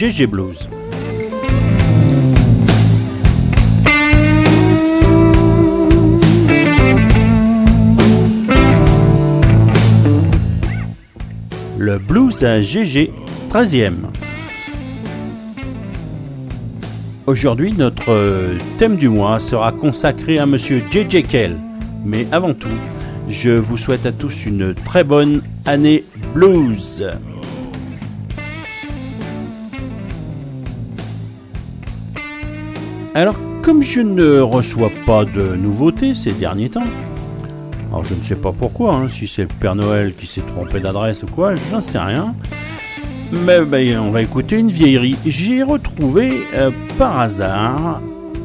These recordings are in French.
GG Blues. Le blues à GG, 13e. Aujourd'hui, notre thème du mois sera consacré à Monsieur J.J. Kell. Mais avant tout, je vous souhaite à tous une très bonne année blues. Alors, comme je ne reçois pas de nouveautés ces derniers temps, alors je ne sais pas pourquoi, hein, si c'est le Père Noël qui s'est trompé d'adresse ou quoi, j'en sais rien. Mais ben, on va écouter une vieillerie. J'ai retrouvé euh, par hasard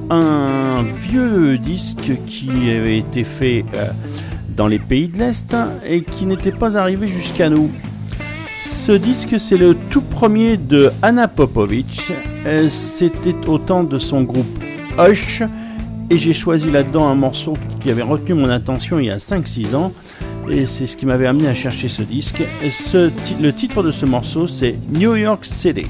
un vieux disque qui avait été fait euh, dans les pays de l'Est et qui n'était pas arrivé jusqu'à nous. Ce disque, c'est le tout premier de Anna Popovic. Euh, c'était au temps de son groupe Hush. Et j'ai choisi là-dedans un morceau qui avait retenu mon attention il y a 5-6 ans. Et c'est ce qui m'avait amené à chercher ce disque. Le titre de ce morceau, c'est New York City.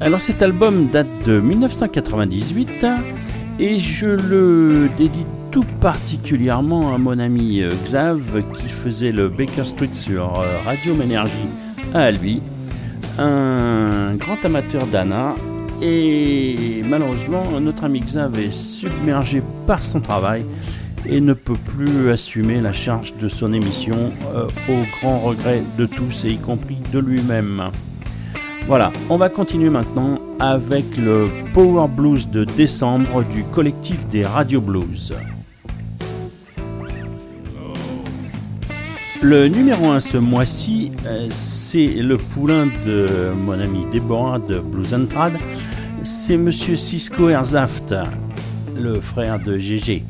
Alors cet album date de 1998 et je le dédie tout particulièrement à mon ami euh, Xav qui faisait le Baker Street sur euh, Radio Ménergie à lui, un grand amateur d'Anna et malheureusement notre ami Xav est submergé par son travail et ne peut plus assumer la charge de son émission euh, au grand regret de tous et y compris de lui-même. Voilà, on va continuer maintenant avec le Power Blues de décembre du collectif des Radio Blues. Le numéro 1 ce mois-ci, euh, c'est le poulain de mon ami Deborah de Blues and Trad. C'est monsieur Cisco Erzaft, le frère de GG,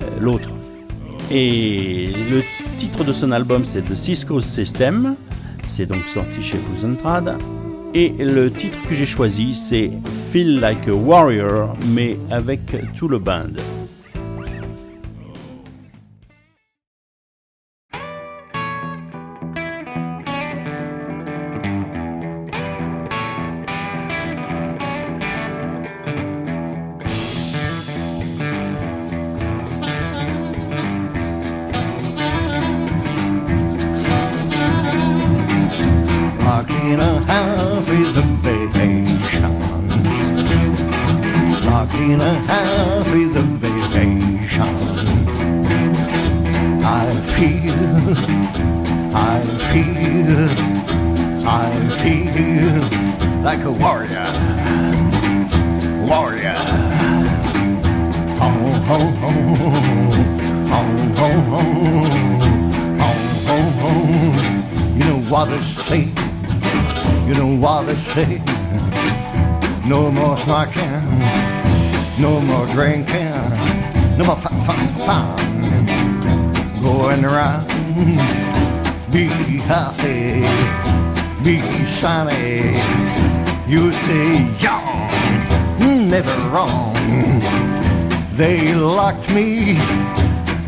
euh, l'autre. Et le titre de son album, c'est The Cisco System. C'est donc sorti chez Blues and. Et le titre que j'ai choisi, c'est Feel Like a Warrior, mais avec tout le band.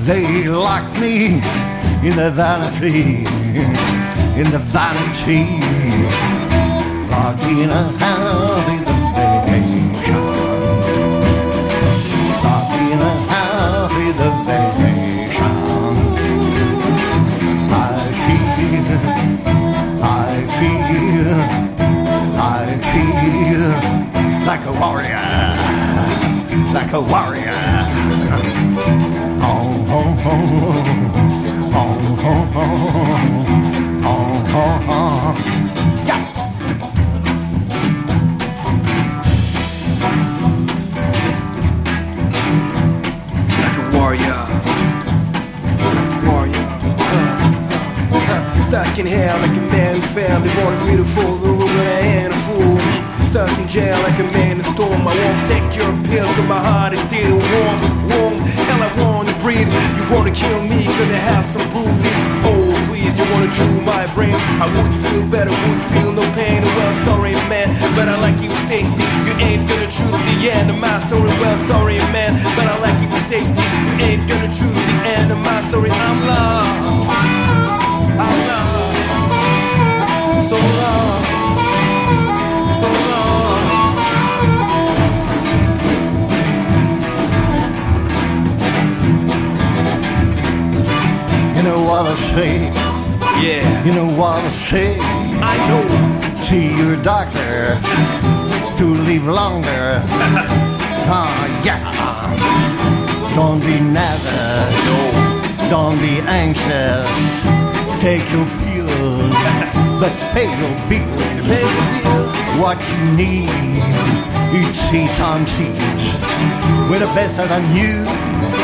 They locked me in the vanity, in the vanity. Locked in a house in the vacation. Locked in a house in the vacation. I feel, I feel, I feel like a warrior, like a warrior. Stuck in hell like a man who failed. They wanted me to they were gonna end a fool. Stuck in jail like a man in storm. I won't take your pill, cause my heart is still warm, warm. Wanna my brain. I would feel better, would feel no pain. Well, sorry, man, but I like you tasty. You ain't gonna choose the end of my story. Well, sorry, man, but I like you tasty. You ain't gonna choose the end of my story. I'm lost. I'm lost. So long. So long. You know what I say, Yeah, you know what I say. I know. See your doctor to live longer. Ah, yeah. Don't be nervous. No. Don't be anxious. Take your pills, but pay your bills. Pay the bill. What you need, it's see time seeds. We're no better than you.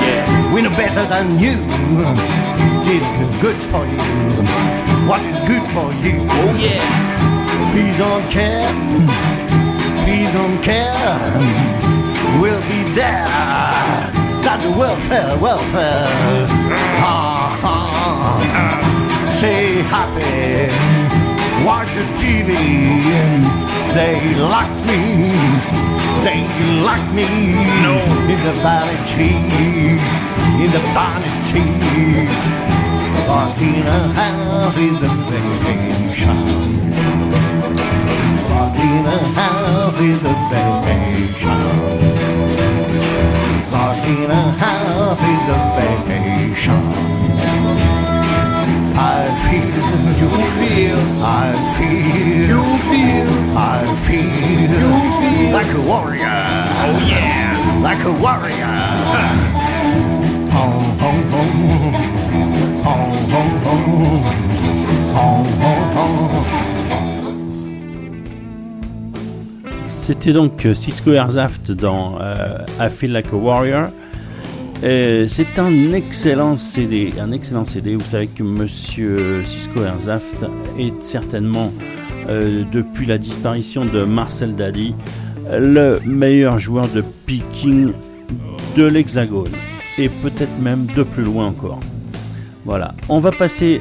Yeah. We're no better than you. Is good for you. What is good for you? Oh yeah. Please don't care. Please don't care. We'll be there. Got the welfare, welfare. Ah, ah. Say happy. Watch the TV. They locked me think you like me. No. In the valley tree, in the valley tree. Walking around in the baby shine. Walking around in the baby shine. Walking around in the baby shine. I feel, you feel, I feel, you feel, I feel, you feel like a warrior. Oh yeah, like a warrior. oh, oh, oh, oh, oh, oh, oh, oh. C'était donc euh, Cisco Airzaft dans euh, I Feel Like a Warrior. Euh, c'est un excellent CD, un excellent CD. Vous savez que Monsieur Cisco Airzaft est certainement, euh, depuis la disparition de Marcel Dadi, le meilleur joueur de picking de l'Hexagone et peut-être même de plus loin encore. Voilà, on va passer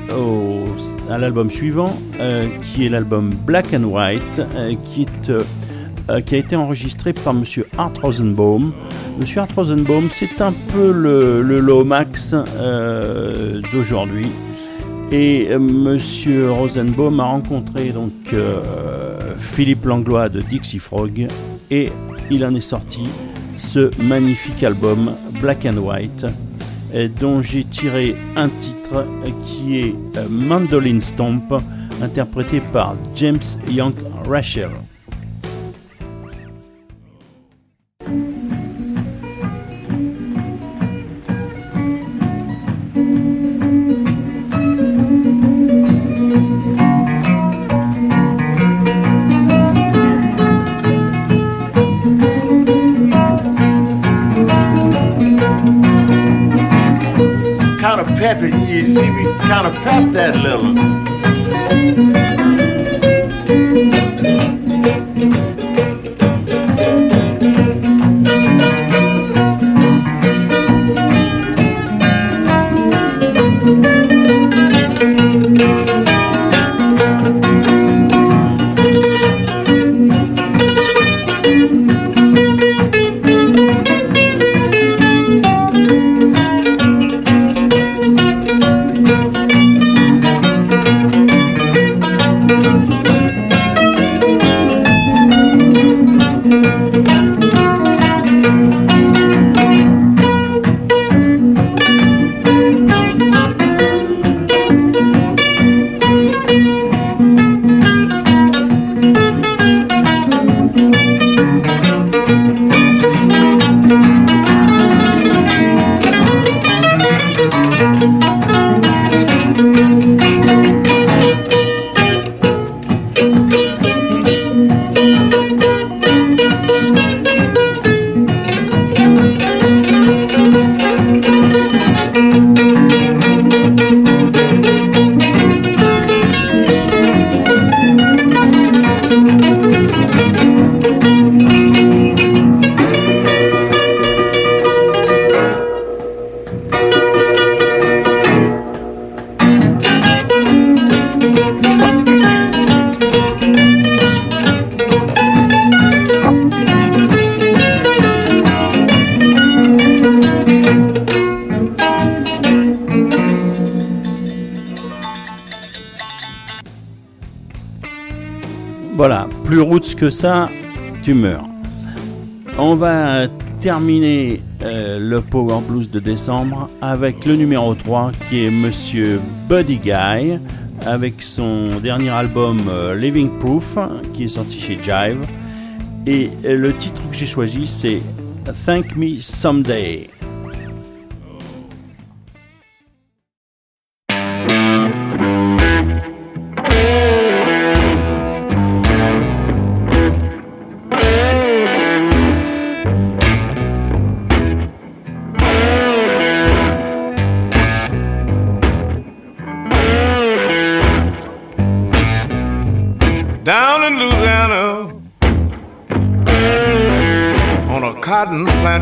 à l'album suivant, euh, qui est l'album Black and White, qui a été enregistré par Monsieur Art Rosenbaum. Monsieur Art Rosenbaum, c'est un peu le, le Lomax euh, d'aujourd'hui. Et euh, Monsieur Rosenbaum a rencontré donc euh, Philippe Langlois de Dixie Frog et il en est sorti ce magnifique album Black and White dont j'ai tiré un titre qui est Mandolin Stomp interprété par James Young Rachel. Que ça, tu meurs. On va terminer euh, le Power Blues de décembre avec le numéro 3 qui est Monsieur Buddy Guy avec son dernier album euh, Living Proof qui est sorti chez Jive. Et euh, le titre que j'ai choisi c'est Thank Me Someday.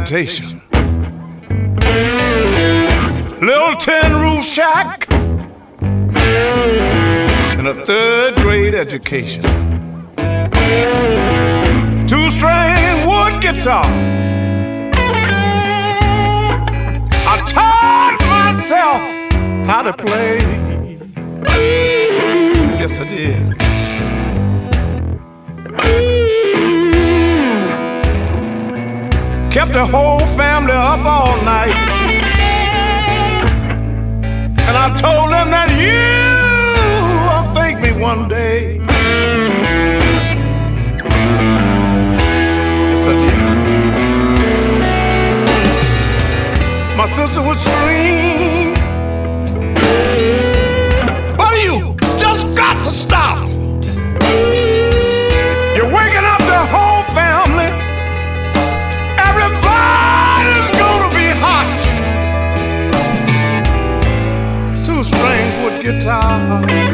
Plantation. Little tin roof shack and a third grade education. Two string wood guitar. I taught myself how to play. Yes, I did. Kept the whole family up all night. And I told them that you will thank me one day. Yes, I did. My sister would scream. But you guitar.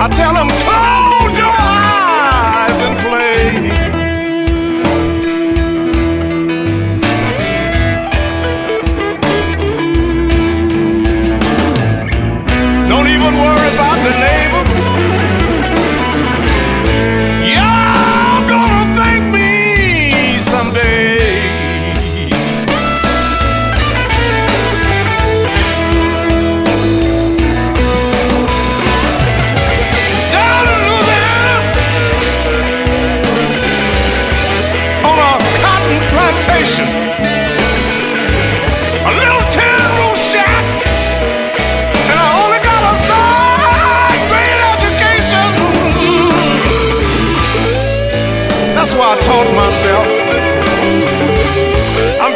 I tell them, close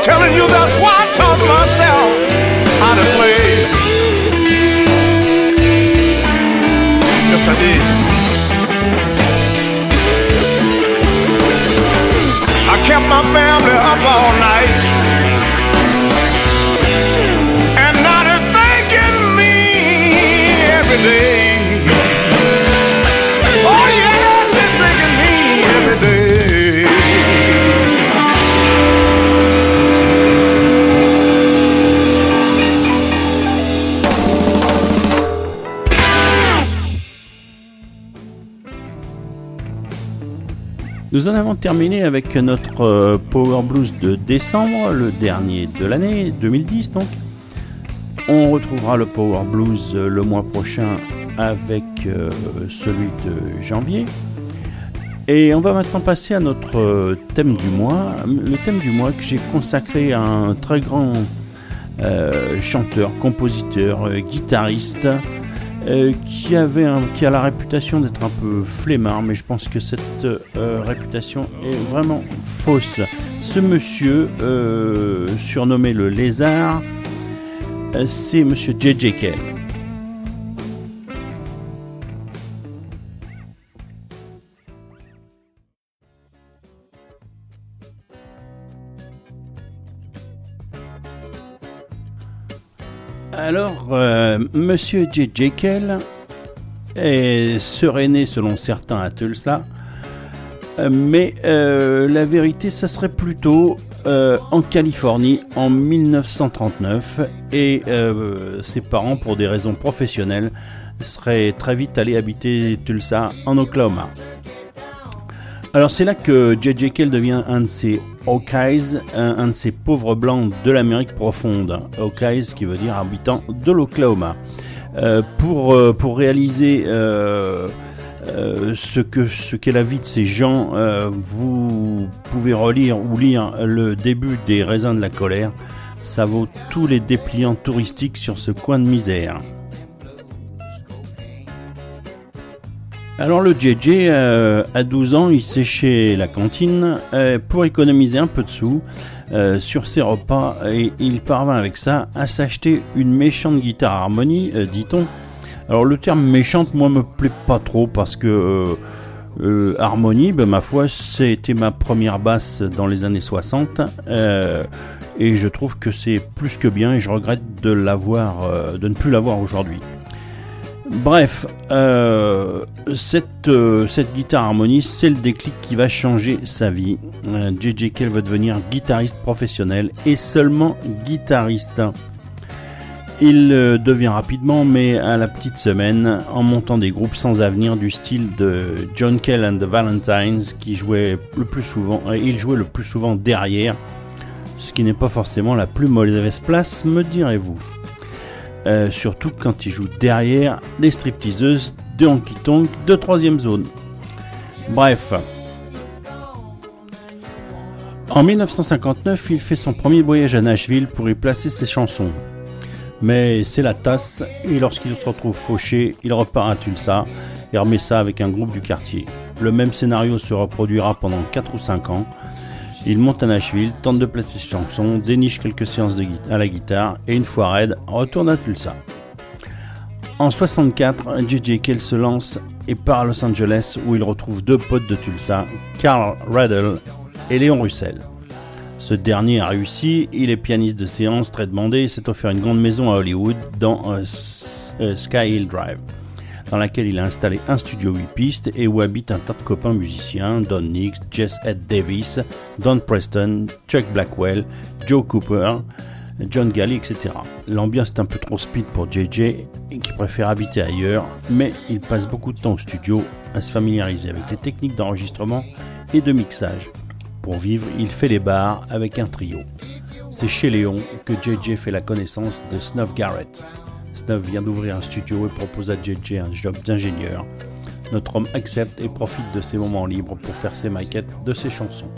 telling you, that's why I taught myself how to play. Yes, I did. I kept my family up all night. And now they're thanking me every day. Nous en avons terminé avec notre euh, Power Blues de décembre, le dernier de l'année 2010 donc. On retrouvera le Power Blues euh, le mois prochain avec euh, celui de janvier. Et on va maintenant passer à notre thème du mois. Le thème du mois que j'ai consacré à un très grand chanteur, compositeur, guitariste, euh, qui, avait qui a la réputation d'être un peu flemmard, mais je pense que cette euh, réputation est vraiment fausse. Ce monsieur, euh, surnommé le lézard, c'est monsieur J.J. Alors, euh, Monsieur J.J. Cale est- serait né selon certains à Tulsa, euh, mais euh, la vérité, ça serait plutôt en Californie en 1939, et ses parents, pour des raisons professionnelles, seraient très vite allés habiter Tulsa en Oklahoma. Alors c'est là que J.J. Cale devient un de ces Hawkeyes, un, de ces pauvres blancs de l'Amérique profonde. Hawkeyes qui veut dire habitant de l'Oklahoma. Euh, pour, euh, pour réaliser euh, ce que ce qu'est la vie de ces gens, vous pouvez relire ou lire le début des raisins de la colère. Ça vaut tous les dépliants touristiques sur ce coin de misère. Alors le JJ, euh, à 12 ans, il séchait la cantine euh, pour économiser un peu de sous euh, sur ses repas et il parvint avec ça à s'acheter une méchante guitare harmonie, dit-on. Alors le terme méchante, moi, me plaît pas trop parce que harmonie, ben, ma foi, c'était ma première basse dans les années 60 euh, et je trouve que c'est plus que bien et je regrette de ne plus l'avoir aujourd'hui. Bref, euh, cette, euh, cette guitare harmonie, c'est le déclic qui va changer sa vie. Euh, JJ Cale va devenir guitariste professionnel et seulement guitariste. Il euh, devient rapidement, mais à la petite semaine, en montant des groupes sans avenir du style de John Cale and the Valentines, qui jouait le plus souvent, euh, il jouait le plus souvent derrière, ce qui n'est pas forcément la plus mauvaise place, me direz-vous. Euh, surtout quand il joue derrière les stripteaseuses de honky tonk de troisième zone. Bref. En 1959, il fait son premier voyage à Nashville pour y placer ses chansons. Mais c'est la tasse, et lorsqu'il se retrouve fauché, il repart à Tulsa et remet ça avec un groupe du quartier. Le même scénario se reproduira pendant 4 ou 5 ans. Il monte à Nashville, tente de placer ses chansons, déniche quelques séances à la guitare et une fois raide, retourne à Tulsa. En 64, J.J. Cale se lance et part à Los Angeles où il retrouve deux potes de Tulsa, Carl Radle et Léon Russell. Ce dernier a réussi, il est pianiste de séance très demandé et s'est offert une grande maison à Hollywood dans euh, euh, Sky Hill Drive, dans laquelle il a installé un studio 8 pistes et où habitent un tas de copains musiciens, Don Nix, Jess Ed Davis, Don Preston, Chuck Blackwell, Joe Cooper, John Galley, etc. L'ambiance est un peu trop speed pour JJ qui préfère habiter ailleurs, mais il passe beaucoup de temps au studio à se familiariser avec les techniques d'enregistrement et de mixage. Pour vivre, il fait les bars avec un trio. C'est chez Léon que JJ fait la connaissance de Snuff Garrett. Snuff vient d'ouvrir un studio et propose à JJ un job d'ingénieur. Notre homme accepte et profite de ses moments libres pour faire ses maquettes de ses chansons.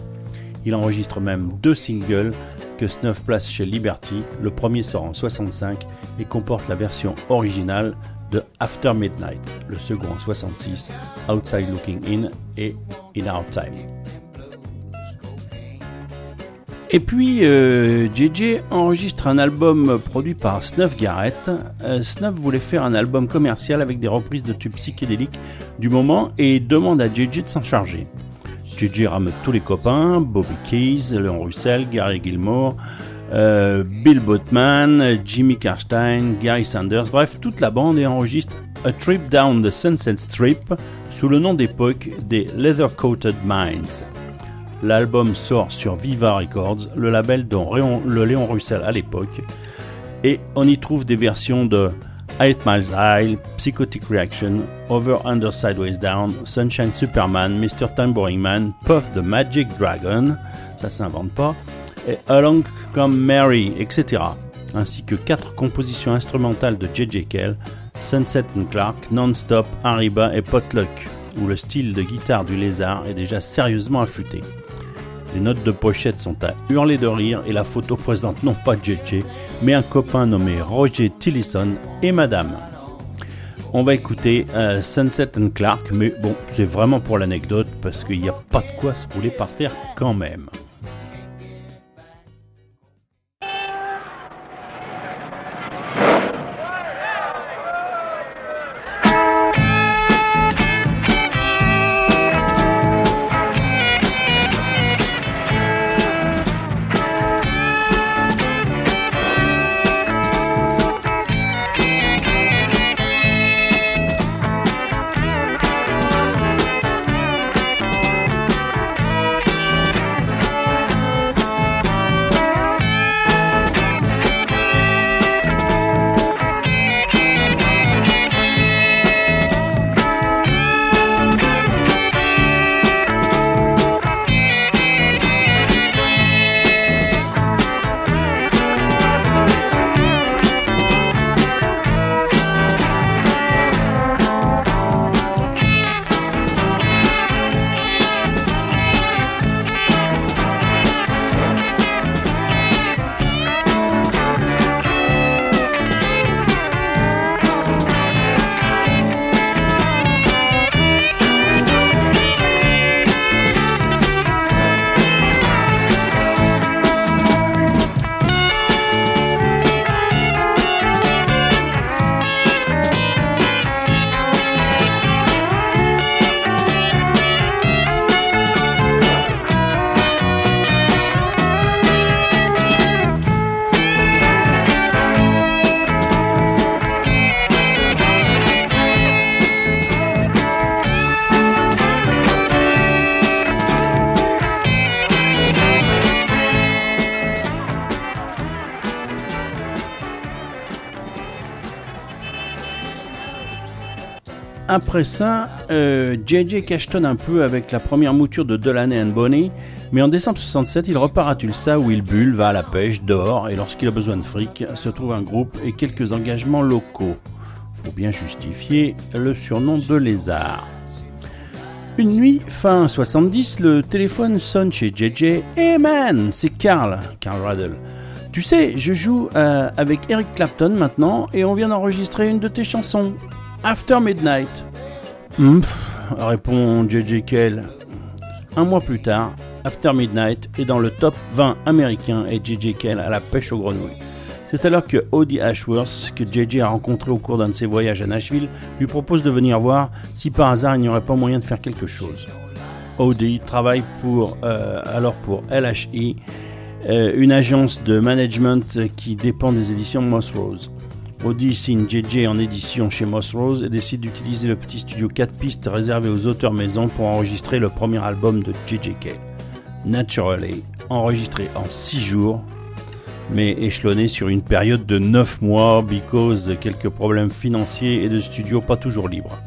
Il enregistre même deux singles que Snuff place chez Liberty. Le premier sort en 65 et comporte la version originale de After Midnight. Le second en 66, Outside Looking In et In Our Time. Et puis, euh, JJ enregistre un album produit par Snuff Garrett. Euh, Snuff voulait faire un album commercial avec des reprises de tubes psychédéliques du moment et demande à JJ de s'en charger. JJ rameute tous les copains, Bobby Keys, Léon Russell, Gary Gilmore, euh, Bill Boatman, Jimmy Karstein, Gary Sanders, bref, toute la bande et enregistre A Trip Down the Sunset Strip sous le nom d'époque des Leather Coated Minds. L'album sort sur Viva Records, le label dont le Léon Russell à l'époque, et on y trouve des versions de 8 Miles High, Psychotic Reaction, Over Under Sideways Down, Sunshine Superman, Mr. Tambourine Man, Puff the Magic Dragon, ça s'invente pas, et Along Come Mary, etc. Ainsi que quatre compositions instrumentales de J.J. Kell, Sunset and Clark, Non-Stop, Arriba et Potluck, où le style de guitare du lézard est déjà sérieusement affûté. Les notes de pochette sont à hurler de rire et la photo présente non pas JJ, mais un copain nommé Roger Tillison et Madame. On va écouter euh, Sunset and Clark, mais bon, c'est vraiment pour l'anecdote parce qu'il n'y a pas de quoi se rouler par terre quand même. Après ça, euh, JJ cachetonne un peu avec la première mouture de Delaney and Bonnie, mais en décembre 67, il repart à Tulsa où il bulle, va à la pêche, dort, et lorsqu'il a besoin de fric, se trouve un groupe et quelques engagements locaux. Faut bien justifier le surnom de lézard. Une nuit, fin 70, le téléphone sonne chez JJ. Hey man, c'est Carl, Carl Raddle. Tu sais, je joue euh, avec Eric Clapton maintenant et on vient d'enregistrer une de tes chansons. After Midnight. Humph, répond JJ Kell. Un mois plus tard, After Midnight est dans le top 20 américain et JJ Kell à la pêche aux grenouilles. C'est alors que Audie Ashworth, que JJ a rencontré au cours d'un de ses voyages à Nashville, lui propose de venir voir si par hasard il n'y aurait pas moyen de faire quelque chose. Audie travaille pour, euh, alors pour LHE, euh, une agence de management qui dépend des éditions Moss Rose. Audi signe JJ en édition chez Moss Rose et décide d'utiliser le petit studio 4 pistes réservé aux auteurs maison pour enregistrer le premier album de JJK. Naturally, enregistré en 6 jours, mais échelonné sur une période de 9 mois because de quelques problèmes financiers et de studio pas toujours libres.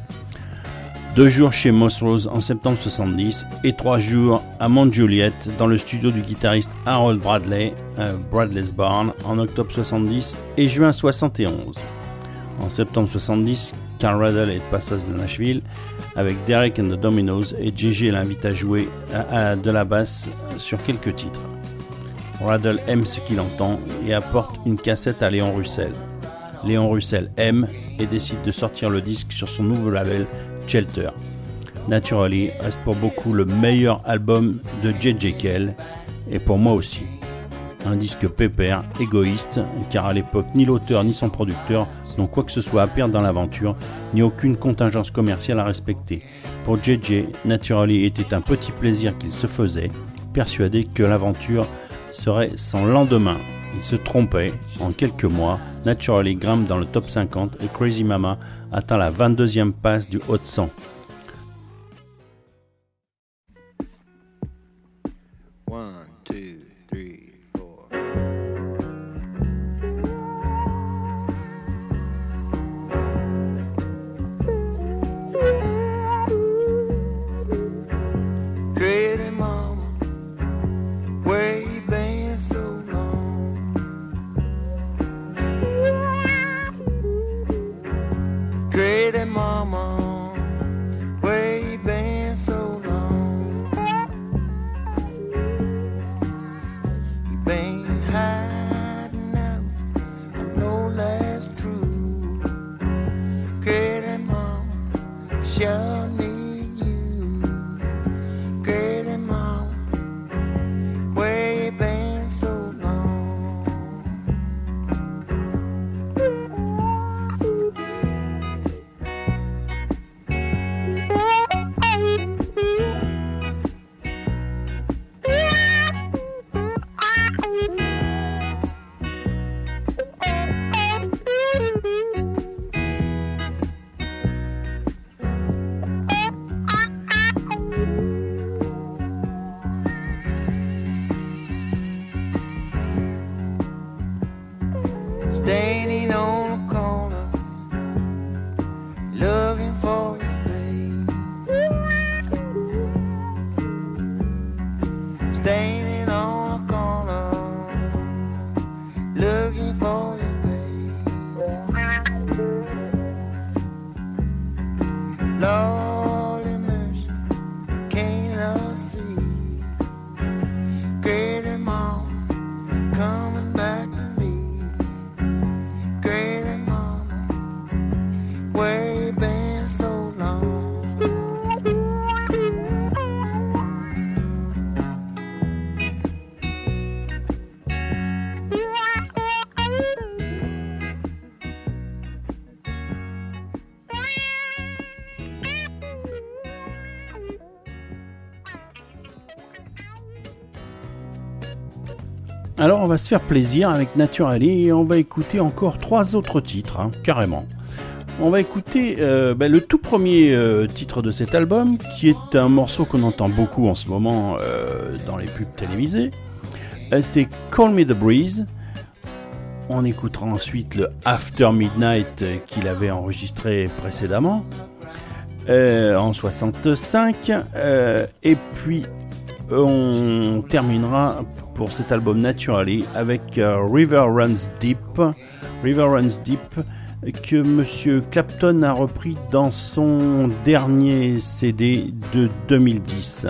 Deux jours chez Moss Rose en septembre 70 et trois jours à Mount Juliet dans le studio du guitariste Harold Bradley, euh, Bradley's Barn, en octobre 70 et juin 71. En septembre 70, Carl Raddle est de passage de Nashville avec Derek and the Dominoes et JJ l'invite à jouer de la basse sur quelques titres. Raddle aime ce qu'il entend et apporte une cassette à Léon Russell. Léon Russell aime et décide de sortir le disque sur son nouveau label Shelter. Naturally reste pour beaucoup le meilleur album de J.J. Kell et pour moi aussi. Un disque pépère, égoïste, car à l'époque ni l'auteur ni son producteur n'ont quoi que ce soit à perdre dans l'aventure, ni aucune contingence commerciale à respecter. Pour JJ, Naturally était un petit plaisir qu'il se faisait, persuadé que l'aventure serait sans lendemain. Il se trompait. En quelques mois, Naturally grimpe dans le top 50 et Crazy Mama atteint la 22e passe du haut de 100. On va se faire plaisir avec Naturally et on va écouter encore trois autres titres, hein, carrément. On va écouter euh, bah, le tout premier euh, titre de cet album, qui est un morceau qu'on entend beaucoup en ce moment euh, dans les pubs télévisées. C'est Call Me the Breeze. On écoutera ensuite le After Midnight qu'il avait enregistré précédemment en 65. euh, et puis on terminera pour cet album Naturally avec euh, River Runs Deep. River Runs Deep que Monsieur Clapton a repris dans son dernier CD de 2010.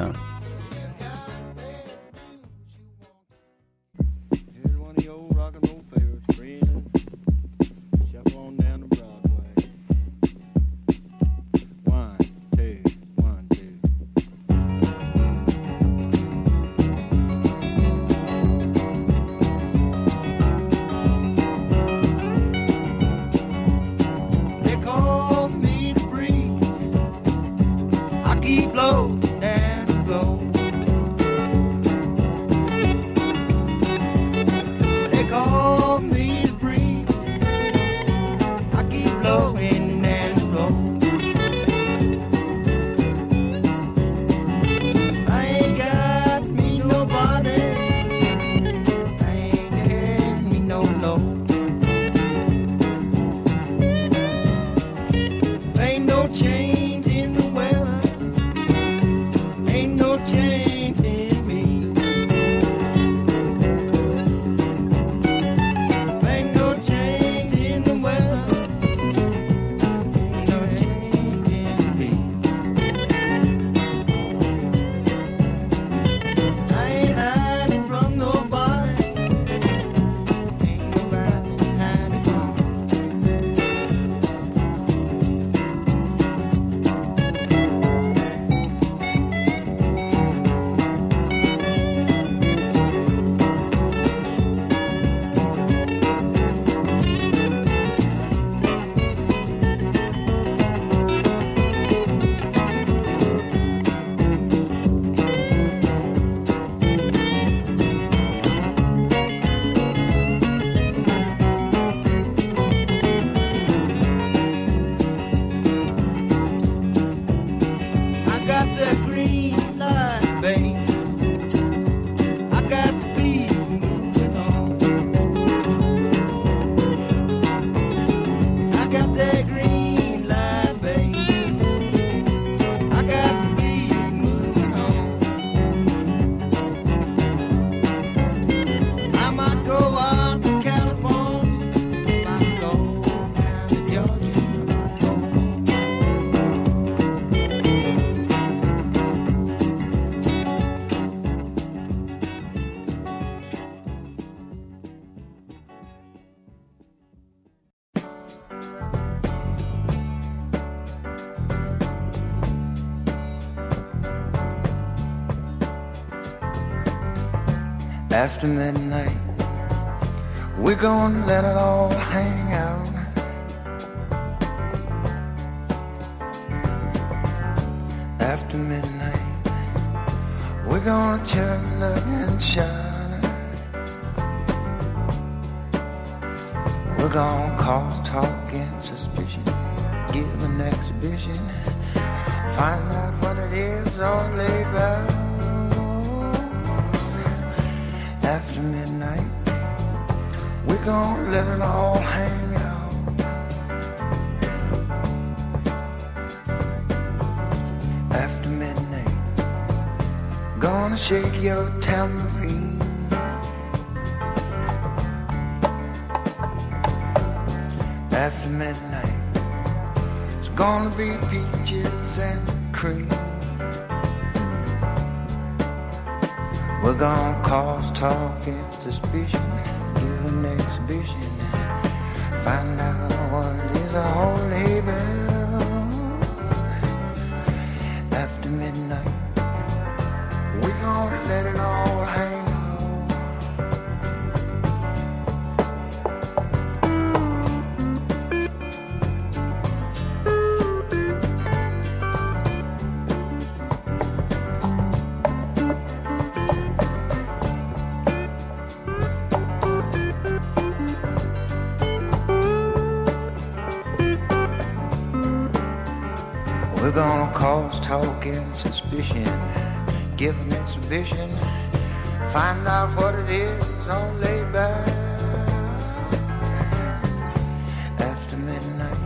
after midnight. We're gonna let it all We're gonna cause talk and suspicion, give an exhibition, find out what it is on laid. After midnight,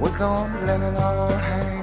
we're gonna let it all hang.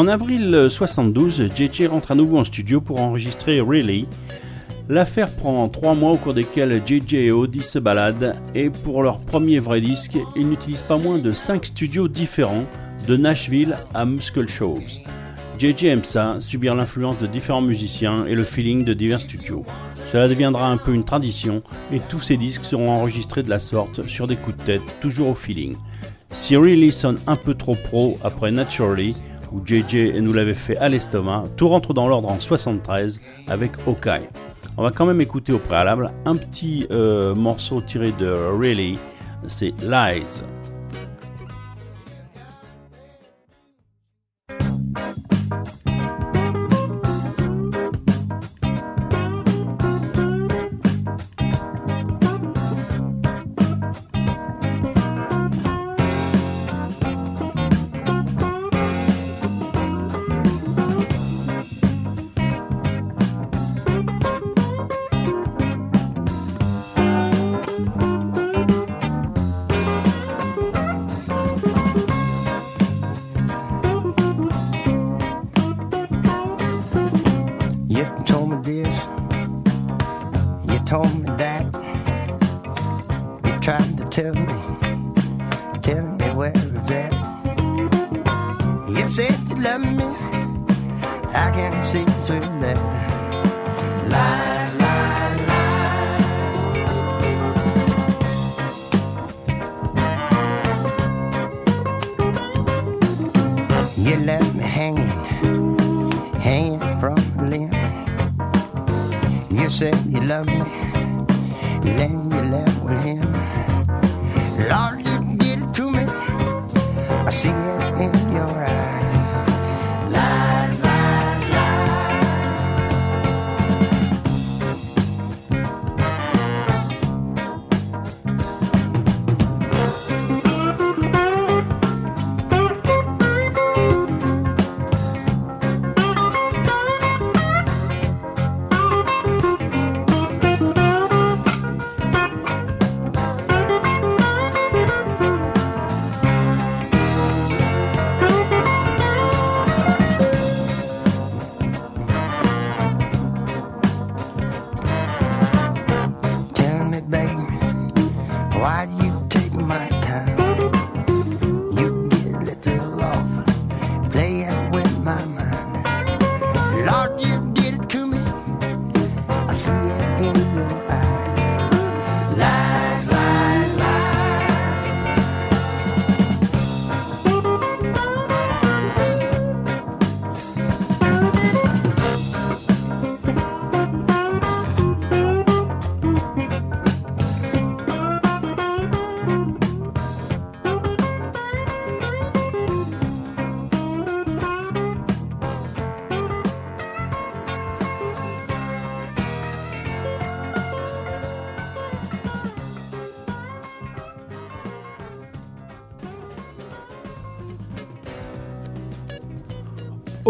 En avril 72, JJ rentre à nouveau en studio pour enregistrer Really. L'affaire prend trois mois au cours desquels JJ et Audi se baladent et pour leur premier vrai disque, ils n'utilisent pas moins de cinq studios différents, de Nashville à Muscle Shoals. JJ aime ça, subir l'influence de différents musiciens et le feeling de divers studios. Cela deviendra un peu une tradition et tous ces disques seront enregistrés de la sorte sur des coups de tête, toujours au feeling. Si Really sonne un peu trop pro après Naturally, où JJ nous l'avait fait à l'estomac, tout rentre dans l'ordre en 73 avec Okai. On va quand même écouter au préalable un petit euh, morceau tiré de Really, c'est Lies. You said you loved me,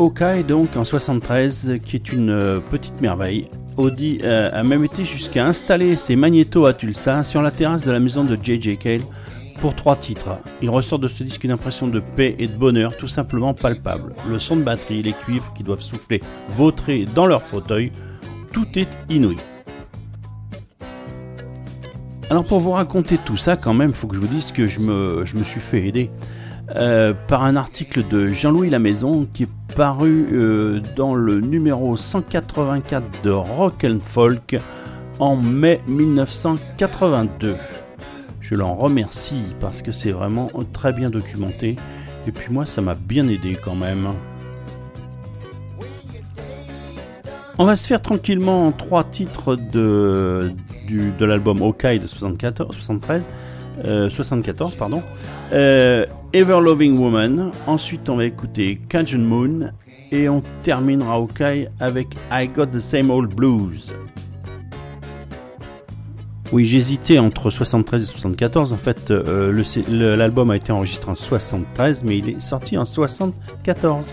Okai donc en 73, qui est une euh, petite merveille. Audi euh, a même été jusqu'à installer ses magnétos à Tulsa sur la terrasse de la maison de J.J. Cale pour trois titres. Il ressort de ce disque une impression de paix et de bonheur tout simplement palpable. Le son de batterie, les cuivres qui doivent souffler, vautrer dans leur fauteuil, tout est inouï. Alors pour vous raconter tout ça, quand même, faut que je vous dise que je me, je me suis fait aider euh, par un article de Jean-Louis Lamaison qui est paru euh, dans le numéro 184 de Rock and Folk en mai 1982. Je l'en remercie parce que c'est vraiment très bien documenté et puis moi ça m'a bien aidé quand même. On va se faire tranquillement en trois titres de, de l'album Okai de 74, 73, euh, 74 pardon. Euh, Ever Loving Woman. Ensuite, on va écouter Cajun Moon et on terminera Okai avec I Got the Same Old Blues. Oui, j'hésitais entre 73 et 74. En fait, euh, l'album a été enregistré en 73, mais il est sorti en 74.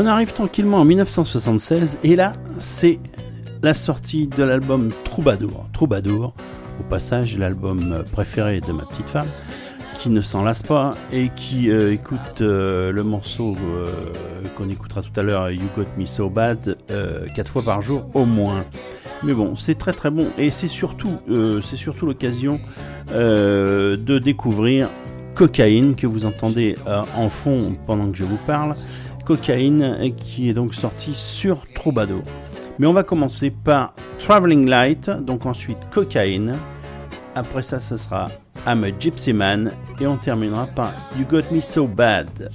On arrive tranquillement en 1976 et là, c'est la sortie de l'album Troubadour. Troubadour, au passage, l'album préféré de ma petite femme, qui ne s'en lasse pas et qui euh, écoute euh, le morceau euh, qu'on écoutera tout à l'heure, You Got Me So Bad, quatre fois par jour au moins. Mais bon, c'est très très bon et c'est surtout, c'est surtout l'occasion de découvrir Cocaïne que vous entendez en fond pendant que je vous parle. Cocaïne euh, qui est donc sorti sur Troubadour. Mais on va commencer par Traveling Light, donc ensuite Cocaïne. Après ça, ce sera I'm a Gypsy Man et on terminera par You Got Me So Bad.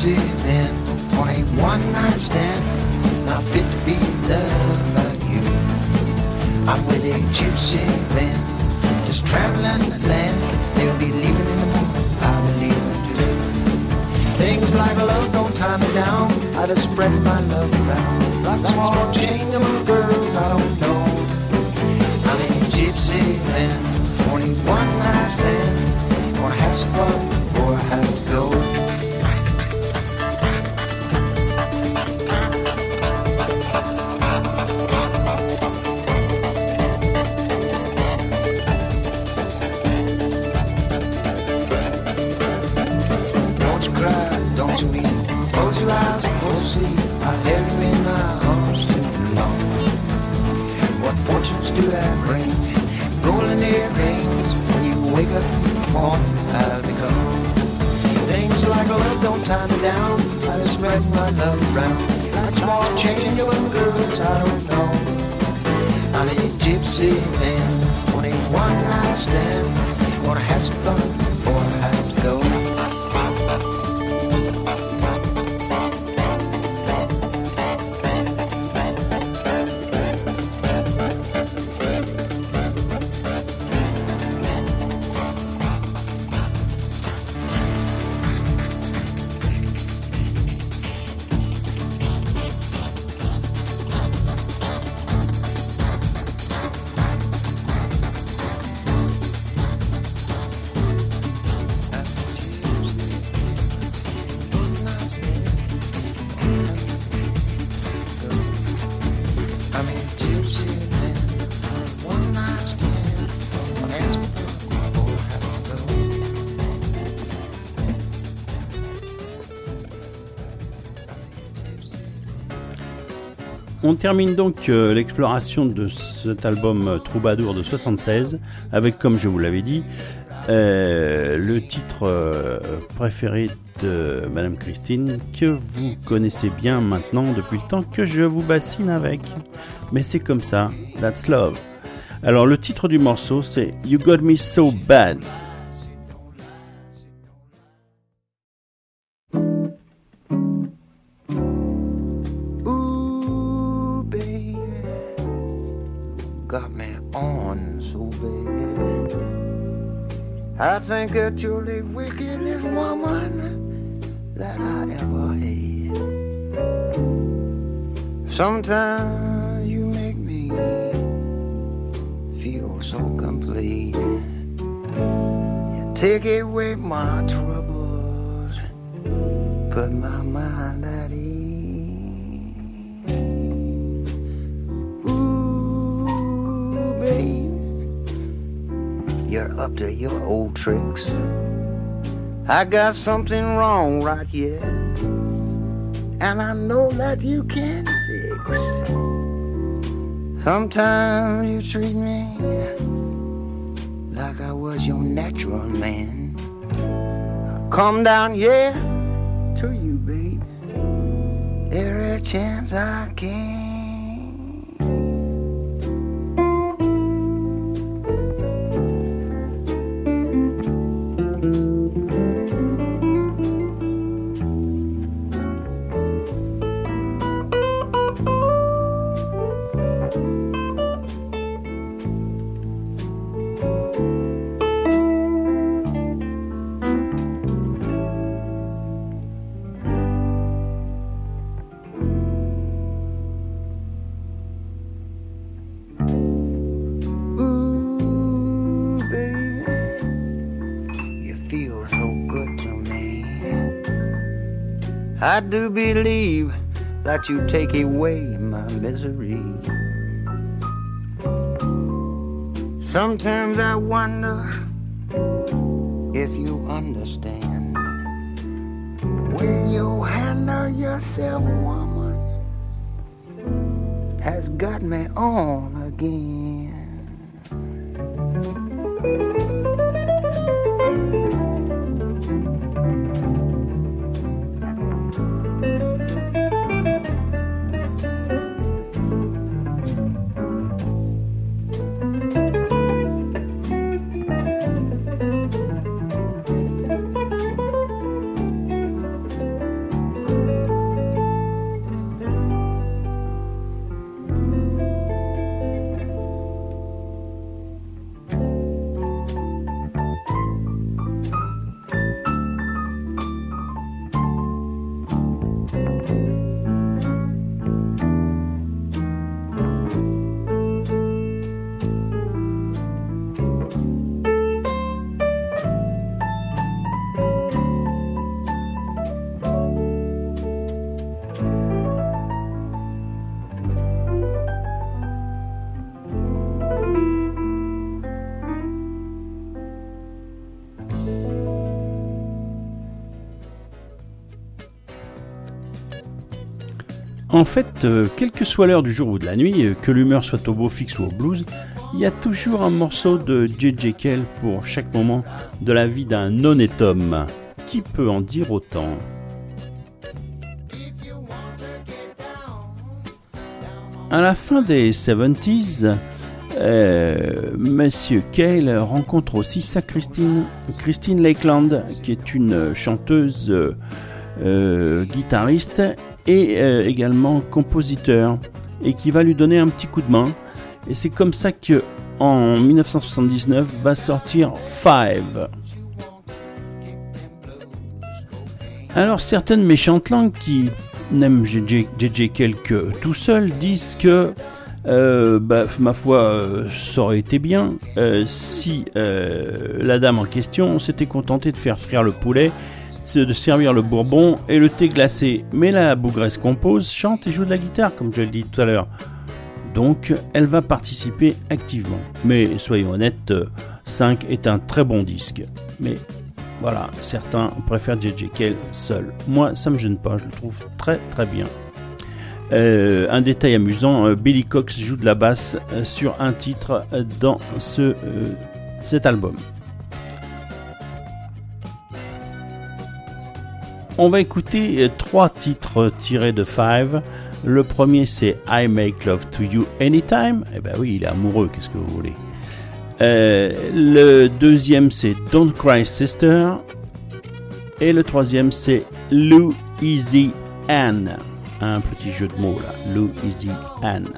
Gypsy man on a one night stand, not fit to be loved by you. I'm with a gypsy man, just traveling the land. They'll be leaving in the morning, I will leave them too. Things like love don't tie me down, I just spread my love around. Like a small chain of girls On termine donc euh, l'exploration de cet album euh, Troubadour de 76 avec, comme je vous l'avais dit, euh, le titre préféré de Madame Christine que vous connaissez bien maintenant depuis le temps que je vous bassine avec. Mais c'est comme ça, that's love. Alors le titre du morceau c'est You Got Me So Bad. I think that you're the wickedest woman that I ever had. Sometimes you make me feel so complete. You take away my troubles, put my mind at you're up to your old tricks. I got something wrong right here, and I know that you can fix. Sometimes you treat me like I was your natural man. I come down here to you, babe, every chance I can. I do believe that you take away my misery. Sometimes I wonder if you understand when you handle yourself, woman, has got me on again. En fait, euh, quelle que soit l'heure du jour ou de la nuit, euh, que l'humeur soit au beau fixe ou au blues, il y a toujours un morceau de J.J. Kell pour chaque moment de la vie d'un honnête homme. Qui peut en dire autant? À la fin des 70s, euh, Monsieur Cale rencontre aussi sa Christine, Christine Lakeland, qui est une chanteuse guitariste et euh, également compositeur, et qui va lui donner un petit coup de main. Et c'est comme ça que, en 1979, va sortir Five. Alors certaines méchantes langues qui n'aiment JJ JJ Cale que tout seul disent que euh, bah, ma foi, euh, ça aurait été bien si la dame en question s'était contentée de faire frire le poulet, de servir le bourbon et le thé glacé. Mais la bougresse compose, chante et joue de la guitare, comme je l'ai dit tout à l'heure. Donc, elle va participer activement. Mais soyons honnêtes, euh, 5 est un très bon disque. Mais voilà, certains préfèrent JJ Cale seul. Moi, ça me gêne pas, je le trouve très très bien. Euh, un détail amusant, euh, Billy Cox joue de la basse euh, sur un titre dans ce, cet album. On va écouter euh, trois titres tirés de Five. Le premier c'est I Make Love to You Anytime. Eh ben oui, il est amoureux, qu'est-ce que vous voulez. Euh, le deuxième c'est Don't Cry Sister. Et le troisième c'est Lou Easy Anne. Un petit jeu de mots là. Lou Easy Anne.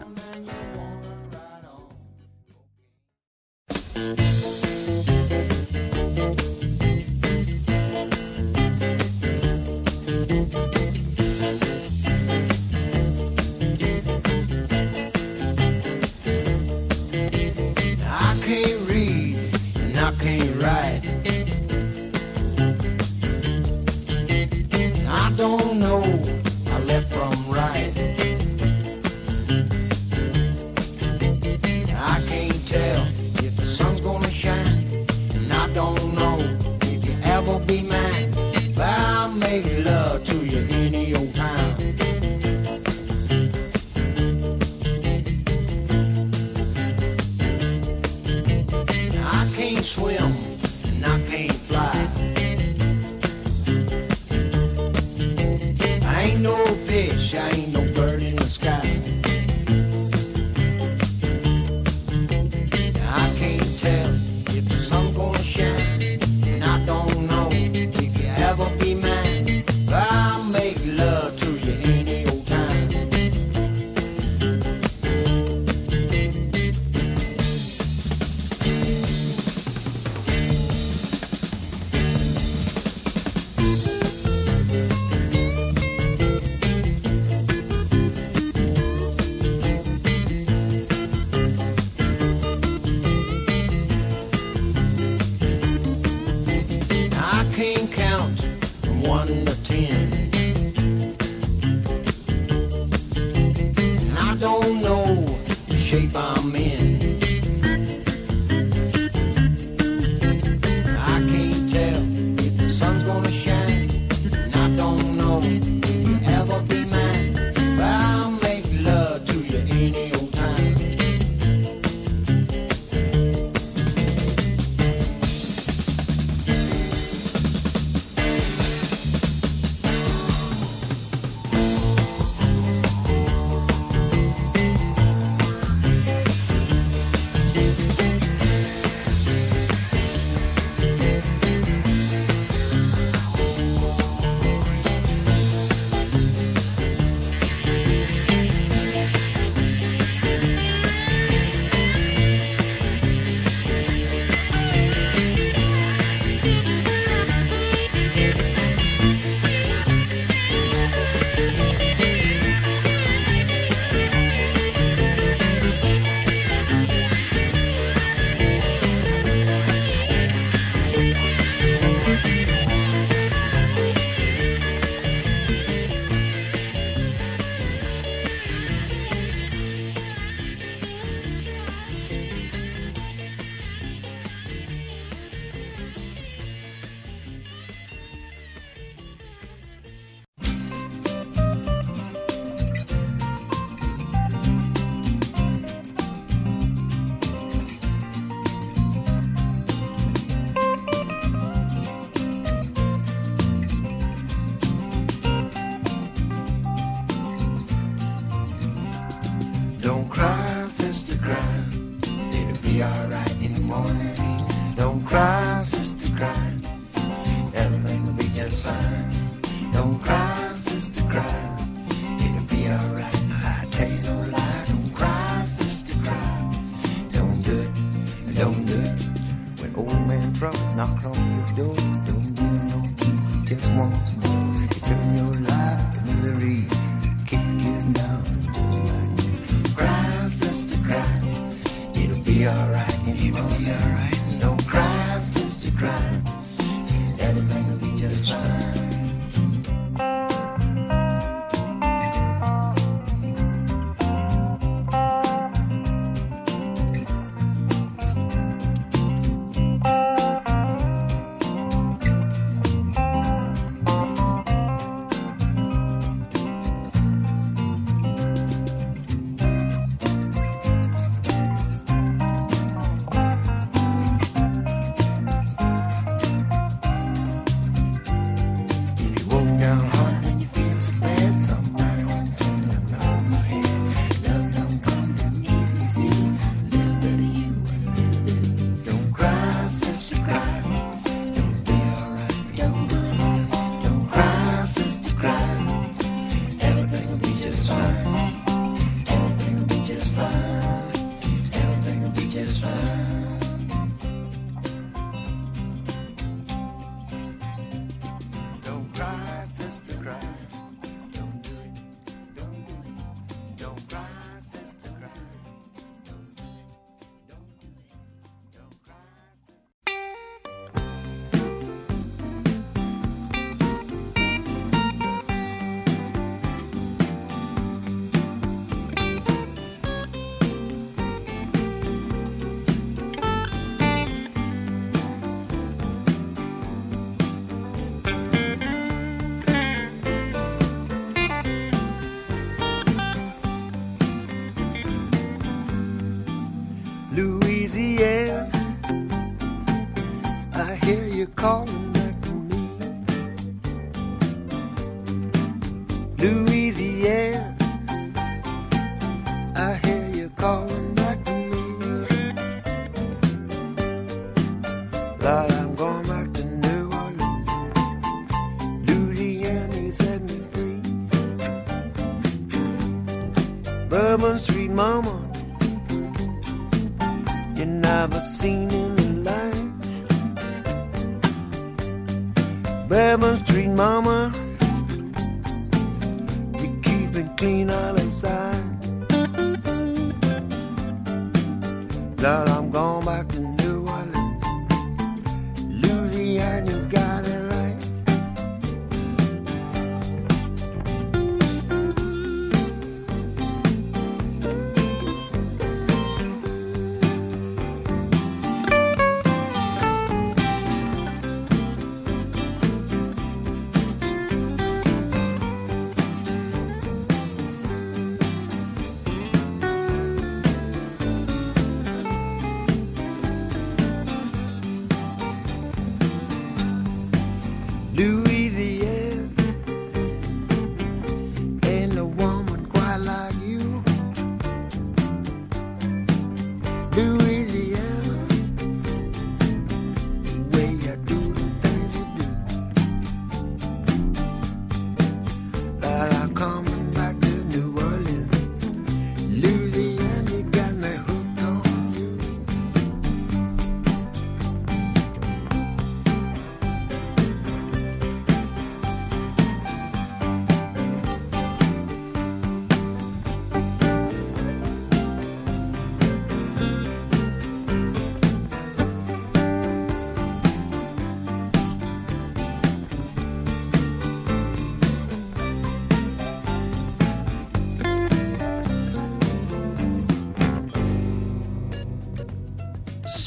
gets warm tonight.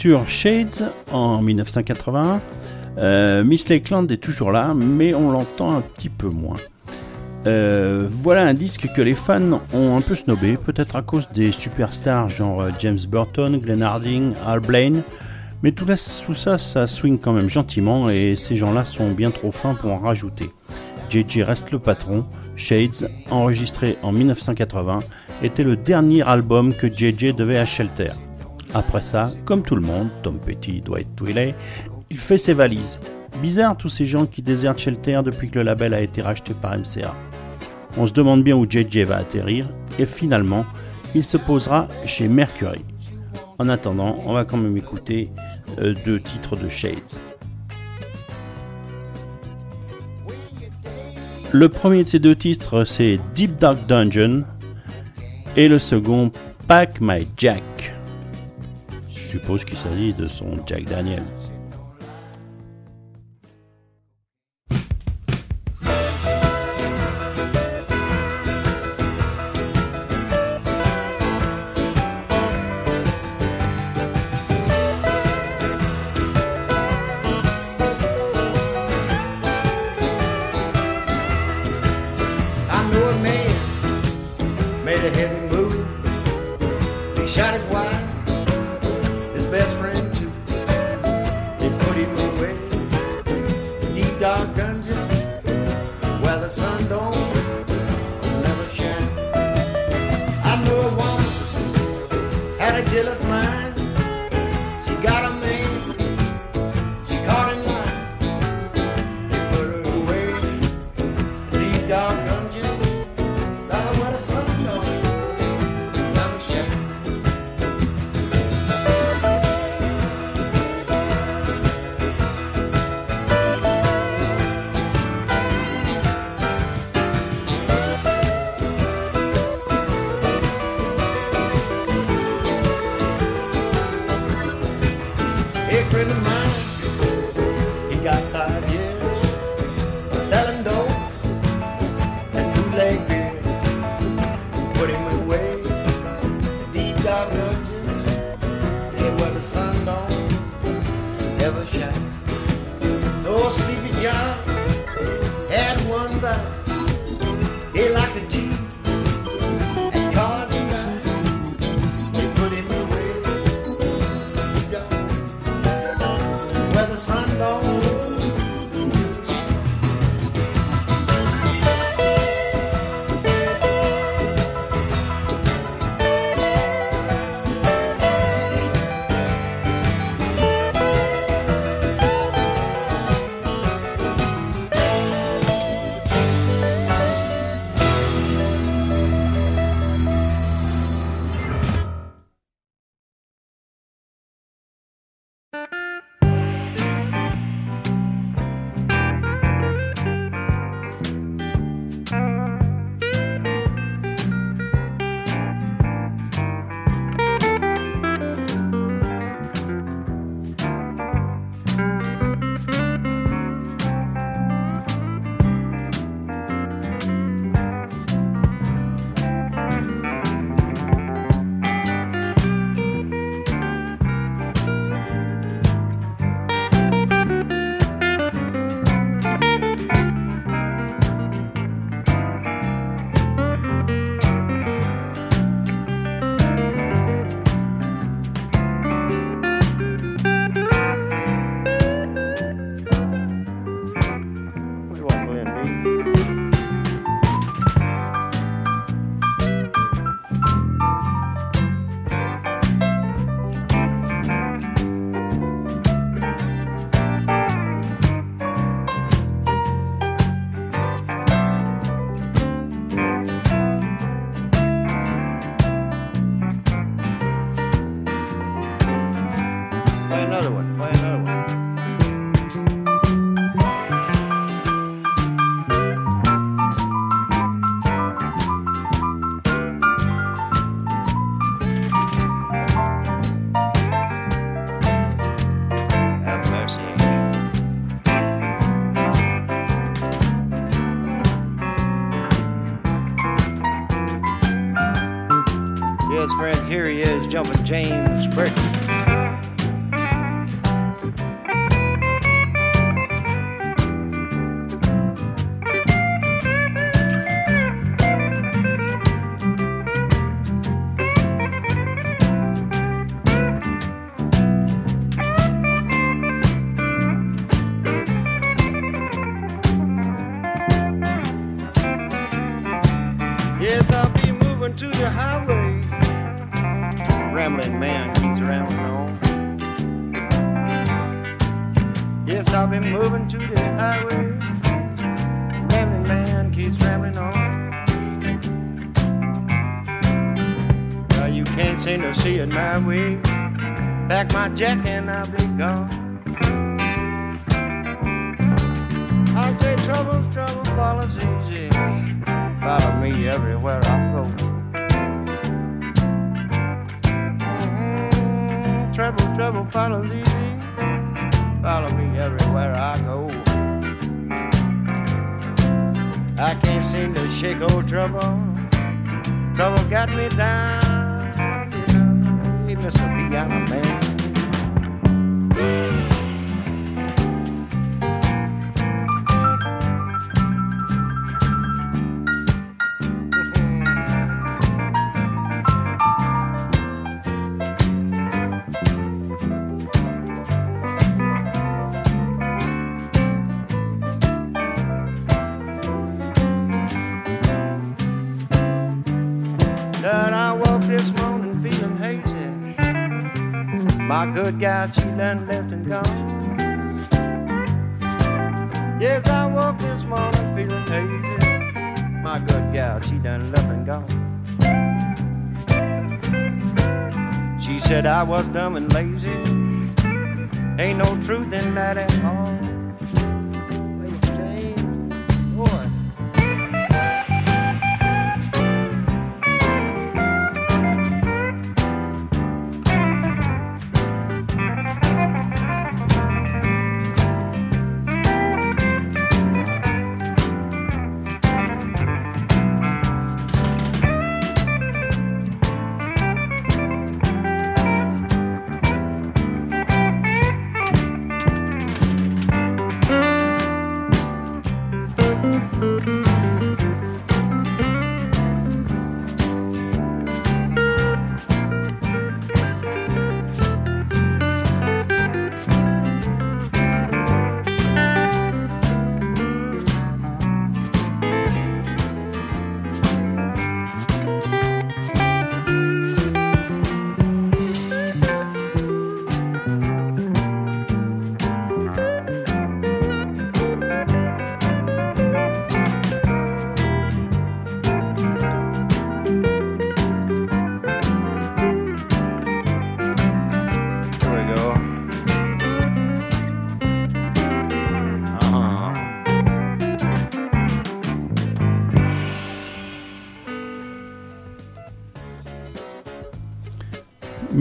sur Shades en 1981. Euh, Miss Lakeland est toujours là, mais on l'entend un petit peu moins. Euh, voilà un disque que les fans ont un peu snobé, peut-être à cause des superstars genre euh, James Burton, Glenn Harding, Al Blaine, mais tout, là, tout ça, ça swing quand même gentiment et ces gens-là sont bien trop fins pour en rajouter. JJ reste le patron. Shades, enregistré en 1980, était le dernier album que JJ devait à Shelter. Après ça, comme tout le monde, Tom Petty, Dwight Twilley, il fait ses valises. Bizarre tous ces gens qui désertent Shelter depuis que le label a été racheté par MCA. On se demande bien où JJ va atterrir, et finalement, il se posera chez Mercury. En attendant, on va quand même écouter euh, deux titres de Shades. Le premier de ces deux titres, c'est Deep Dark Dungeon, et le second, Pack My Jack. Suppose qu'il s'agit de son Jack Daniel. James Burton. Yes, I'll be moving to the highway. Rambling man keeps rambling on. Yes, I've been moving to the highway. Rambling man keeps rambling on. Well, you can't seem to see it my way. Pack my jacket and I'll be gone. I say trouble, trouble follows easy. Follow me everywhere I go. Trouble, trouble follows me, Follow me everywhere I go. I can't seem to shake old trouble. Trouble got me down. You know. Piano Man. Done left and gone. Yes, I woke this morning feeling hazy. My good gal, she done left and gone. She said I was dumb and lazy. Ain't no truth in that at all.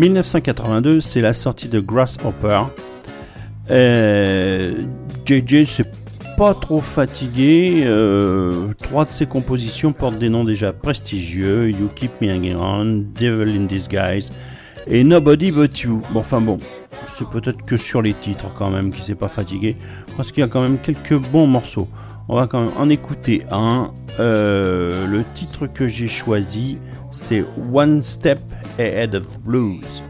1982, c'est la sortie de Grasshopper. Euh, JJ s'est pas trop fatigué. euh, trois de ses compositions portent des noms déjà prestigieux You Keep Me Hanging On, Devil in Disguise et Nobody But You. Bon, enfin bon, c'est peut-être que sur les titres quand même qu'il s'est pas fatigué, parce qu'il y a quand même quelques bons morceaux. On va quand même en écouter un. Euh, le titre que j'ai choisi, c'est One Step Ahead of Blues.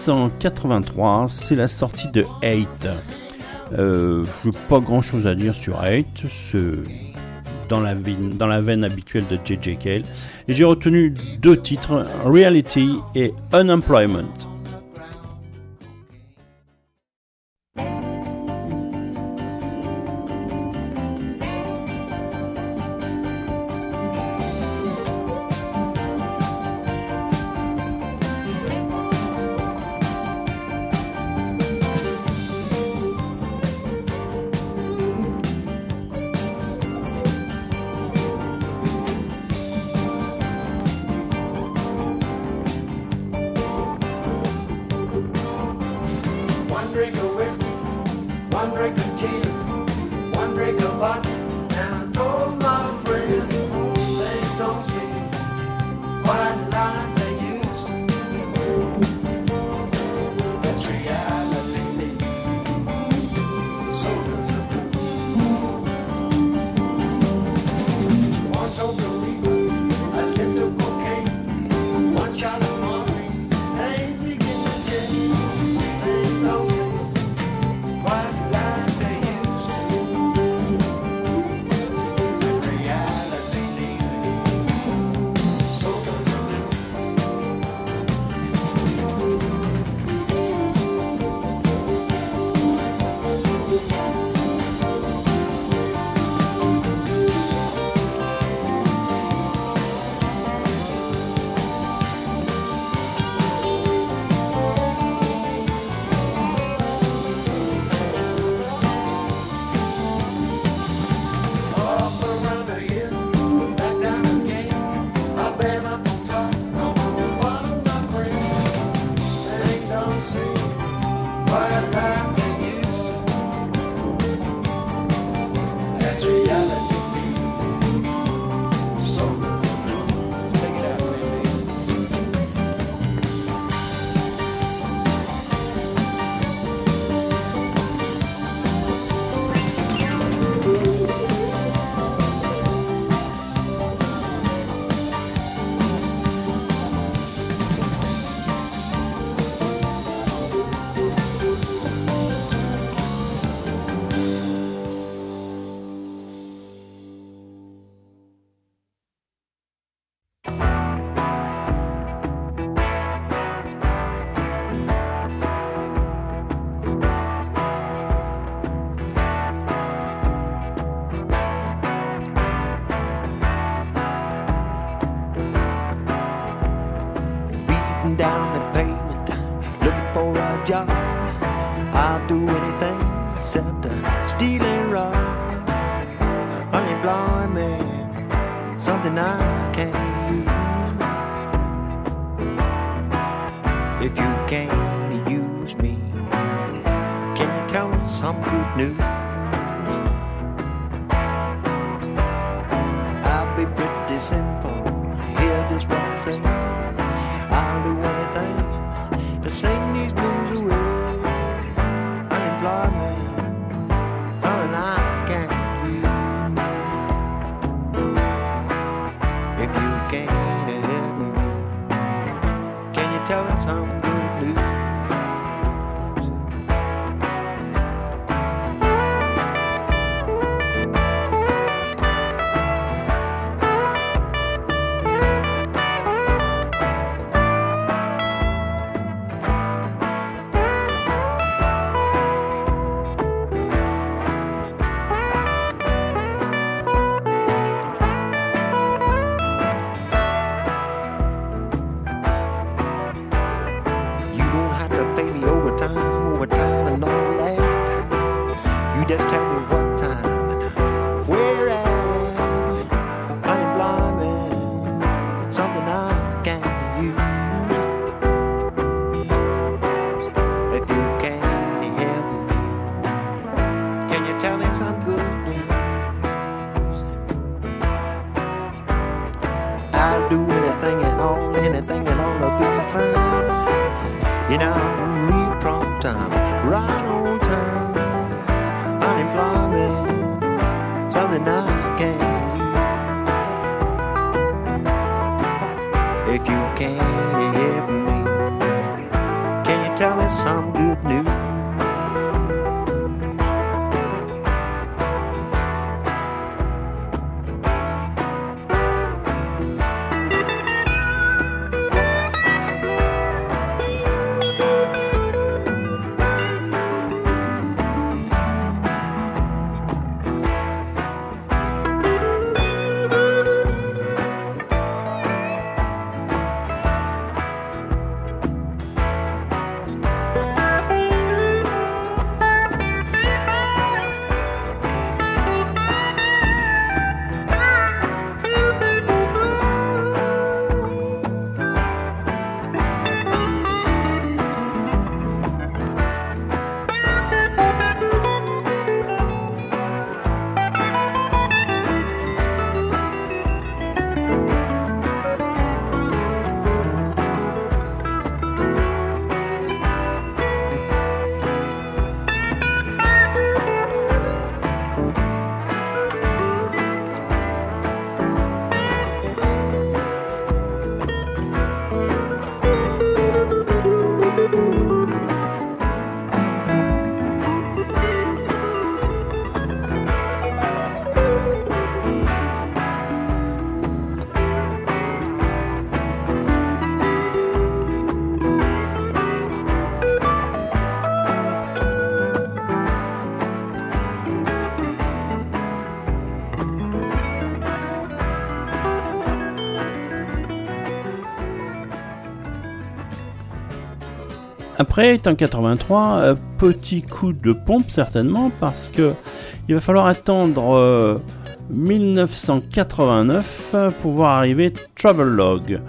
1983, c'est la sortie de 8. Euh, je n'ai pas grand chose à dire sur 8, dans la, veine, habituelle de JJ Cale. J'ai retenu deux titres, Reality et Unemployment. these blues away. Unemployment, I can. If you help me, can you tell me something? Après, en 83, euh, petit coup de pompe certainement, parce que il va falloir attendre euh, 1989 pour voir arriver Travelogue.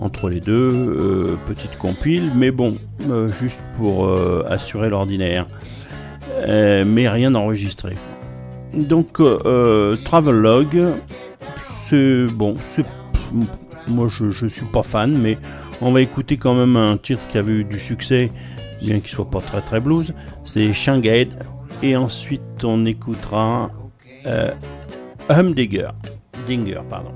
Entre les deux, euh, petite compile, mais bon, euh, juste pour euh, assurer l'ordinaire. Euh, mais rien enregistré. Donc, euh, euh, Travelogue, c'est bon, moi je, je suis pas fan, mais on va écouter quand même un titre qui avait eu du succès, bien qu'il soit pas très très blues. C'est Shanghai, et ensuite on écoutera euh, Humdinger, Dinger, pardon.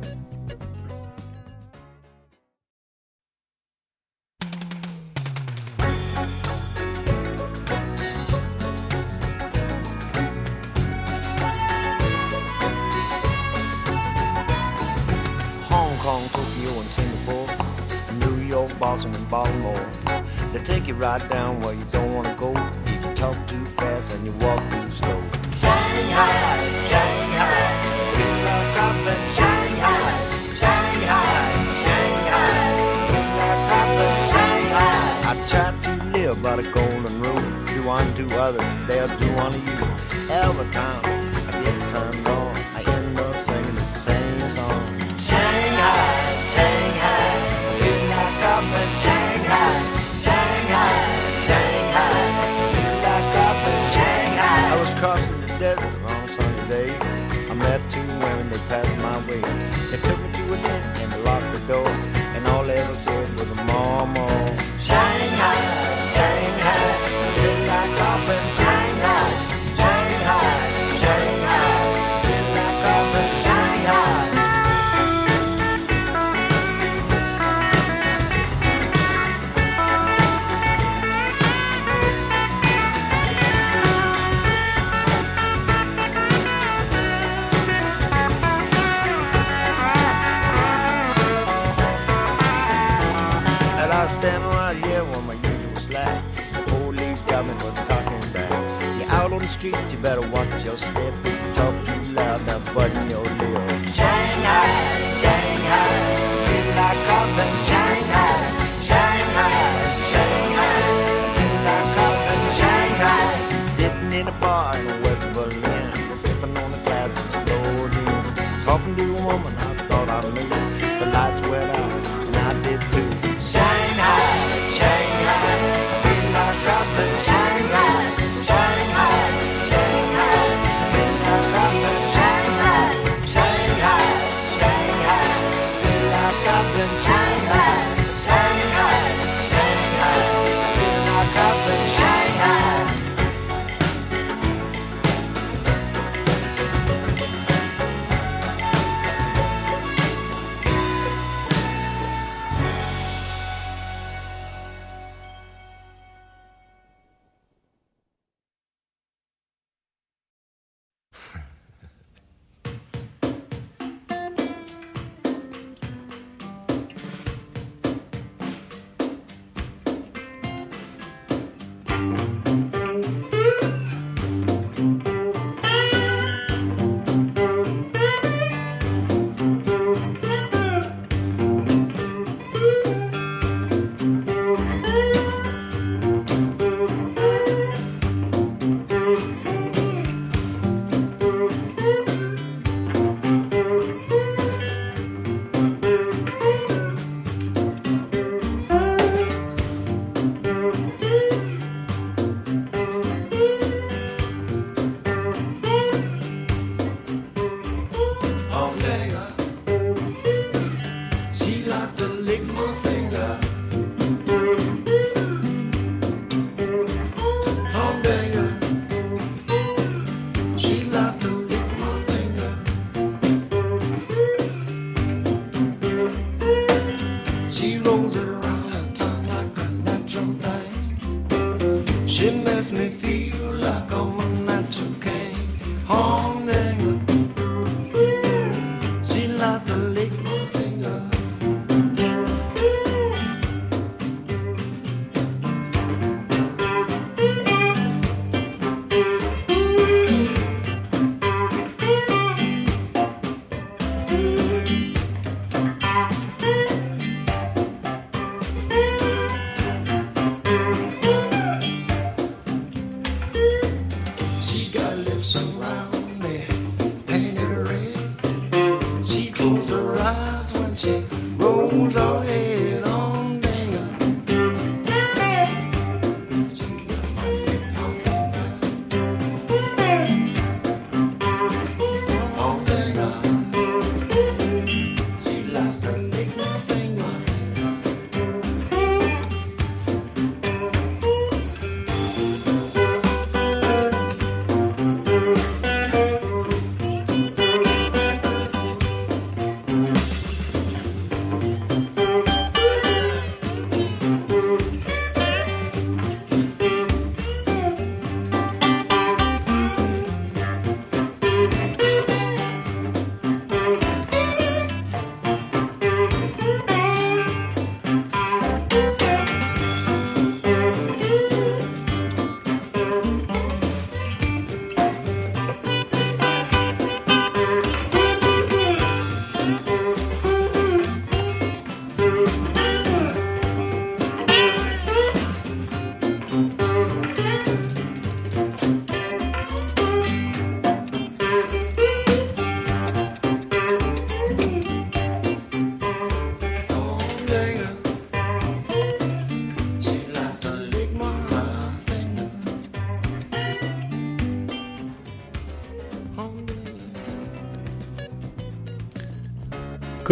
Baltimore. They take you right down where you don't want to go if you talk too fast and you walk too slow. Shanghai, Shanghai, feel like I've Shanghai, Shanghai, Shanghai, like I've Shanghai. I try to live by the golden rule. Do unto others, they'll do unto you. Every time I get turned on, crossing the desert on a sunny day. I met two women that passed my way. They took me to a tent and they locked the door, and all they ever said was a more, better watch your step.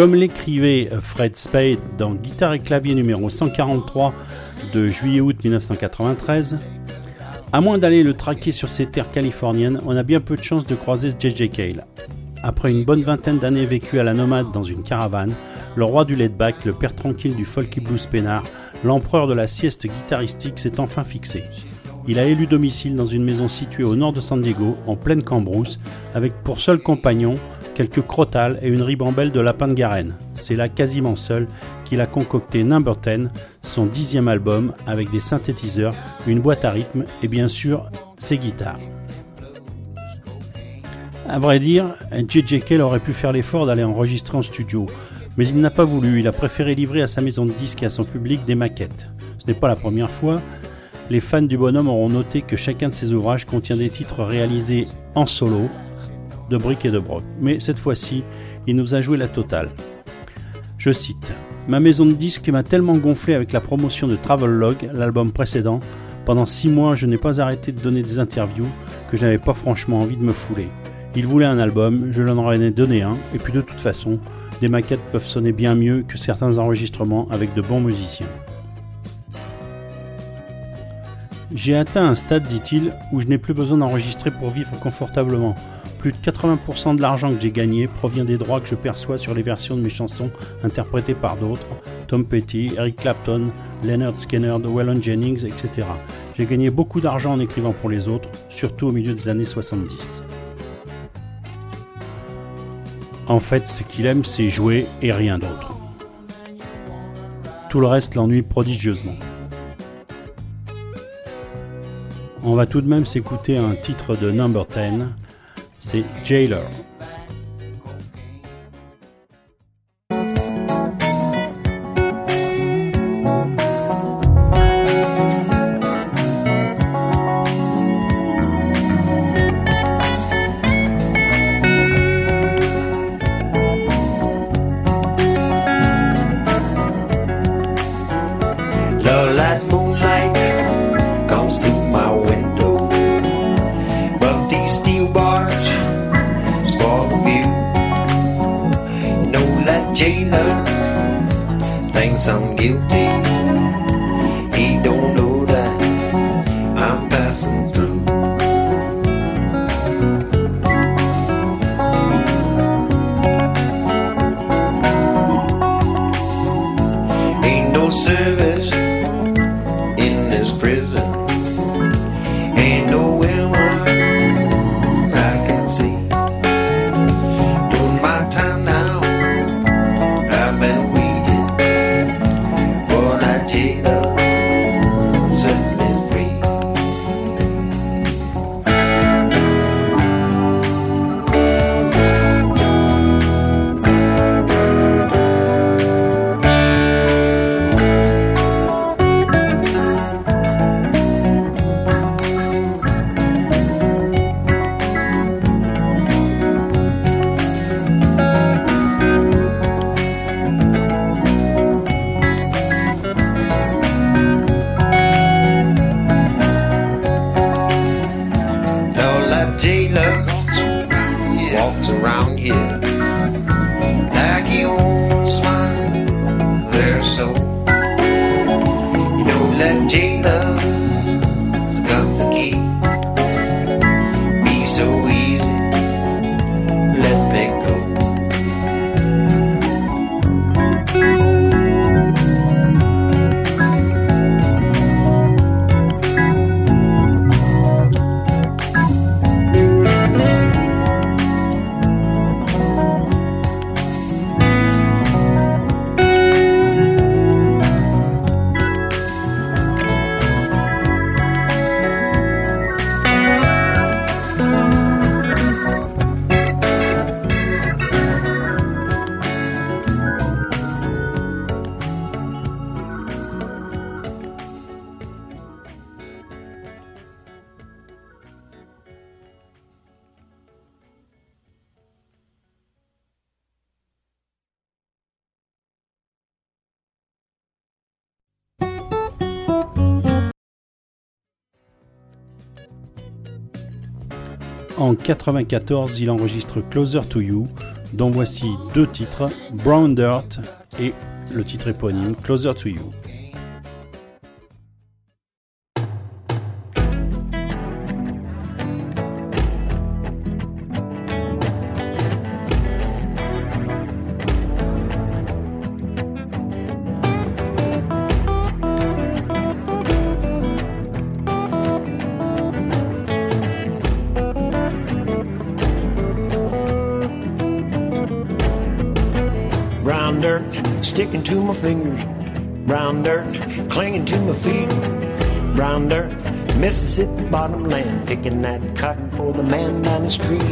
Comme l'écrivait Fred Spade dans Guitare et clavier numéro 143 de juillet-août 1993, à moins d'aller le traquer sur ces terres californiennes, on a bien peu de chances de croiser JJ Cale. Après une bonne vingtaine d'années vécues à la nomade dans une caravane, le roi du laid-back, le père tranquille du folky blues peinard, l'empereur de la sieste guitaristique s'est enfin fixé. Il a élu domicile dans une maison située au nord de San Diego, en pleine cambrousse, avec pour seul compagnon quelques crotales et une ribambelle de lapin de Garenne. C'est là quasiment seul qu'il a concocté Number 10, son dixième album, avec des synthétiseurs, une boîte à rythme et bien sûr ses guitares. À vrai dire, J.J. Aurait pu faire l'effort d'aller enregistrer en studio, mais il n'a pas voulu, il a préféré livrer à sa maison de disques et à son public des maquettes. Ce n'est pas la première fois, les fans du bonhomme auront noté que chacun de ses ouvrages contient des titres réalisés en solo, de briques et de broc. Mais cette fois-ci, il nous a joué la totale. Je cite Ma maison de disques m'a tellement gonflé avec la promotion de Travelogue, l'album précédent. Pendant six mois, je n'ai pas arrêté de donner des interviews que je n'avais pas franchement envie de me fouler. Il voulait un album, je leur en ai donné un, et puis de toute façon, des maquettes peuvent sonner bien mieux que certains enregistrements avec de bons musiciens. J'ai atteint un stade, dit-il, où je n'ai plus besoin d'enregistrer pour vivre confortablement. Plus de 80% de l'argent que j'ai gagné provient des droits que je perçois sur les versions de mes chansons interprétées par d'autres, Tom Petty, Eric Clapton, Leonard Skinner, Waylon Jennings, etc. J'ai gagné beaucoup d'argent en écrivant pour les autres, surtout au milieu des années 70. En fait, ce qu'il aime, c'est jouer et rien d'autre. Tout le reste l'ennuie prodigieusement. On va tout de même s'écouter un titre de Number 10, c'est Jailer. En 94, il enregistre Closer to You, dont voici deux titres, Brown Dirt et le titre éponyme Closer to You. Bottom land, picking that cotton for the man down the street.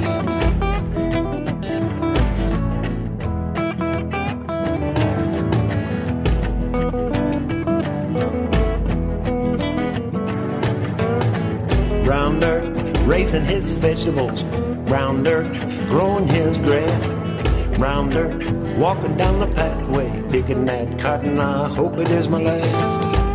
Raising his vegetables. Brown dirt, growing his grass. Brown dirt, walking down the pathway, picking that cotton. I hope it is my last.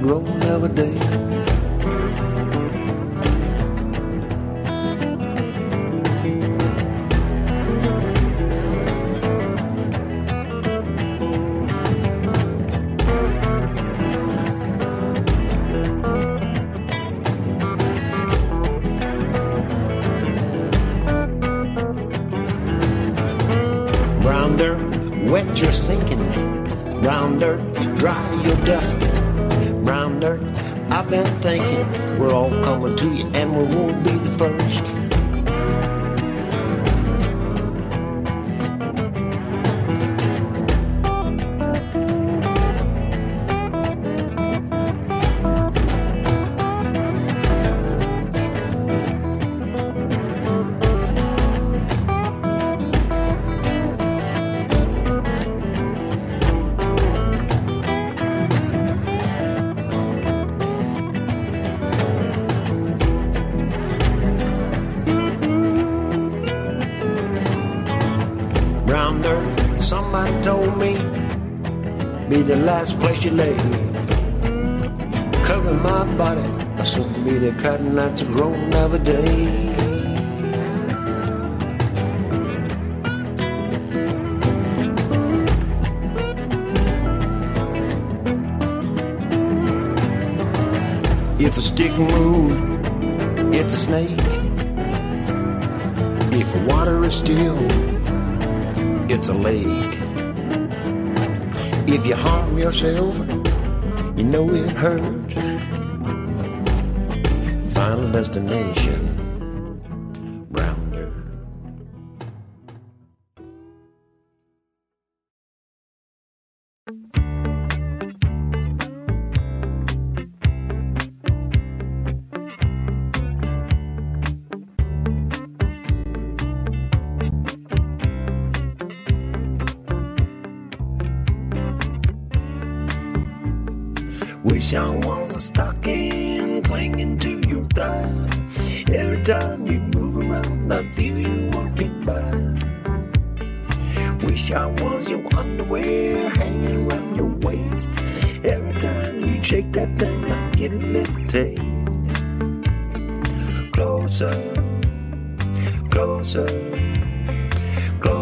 Grown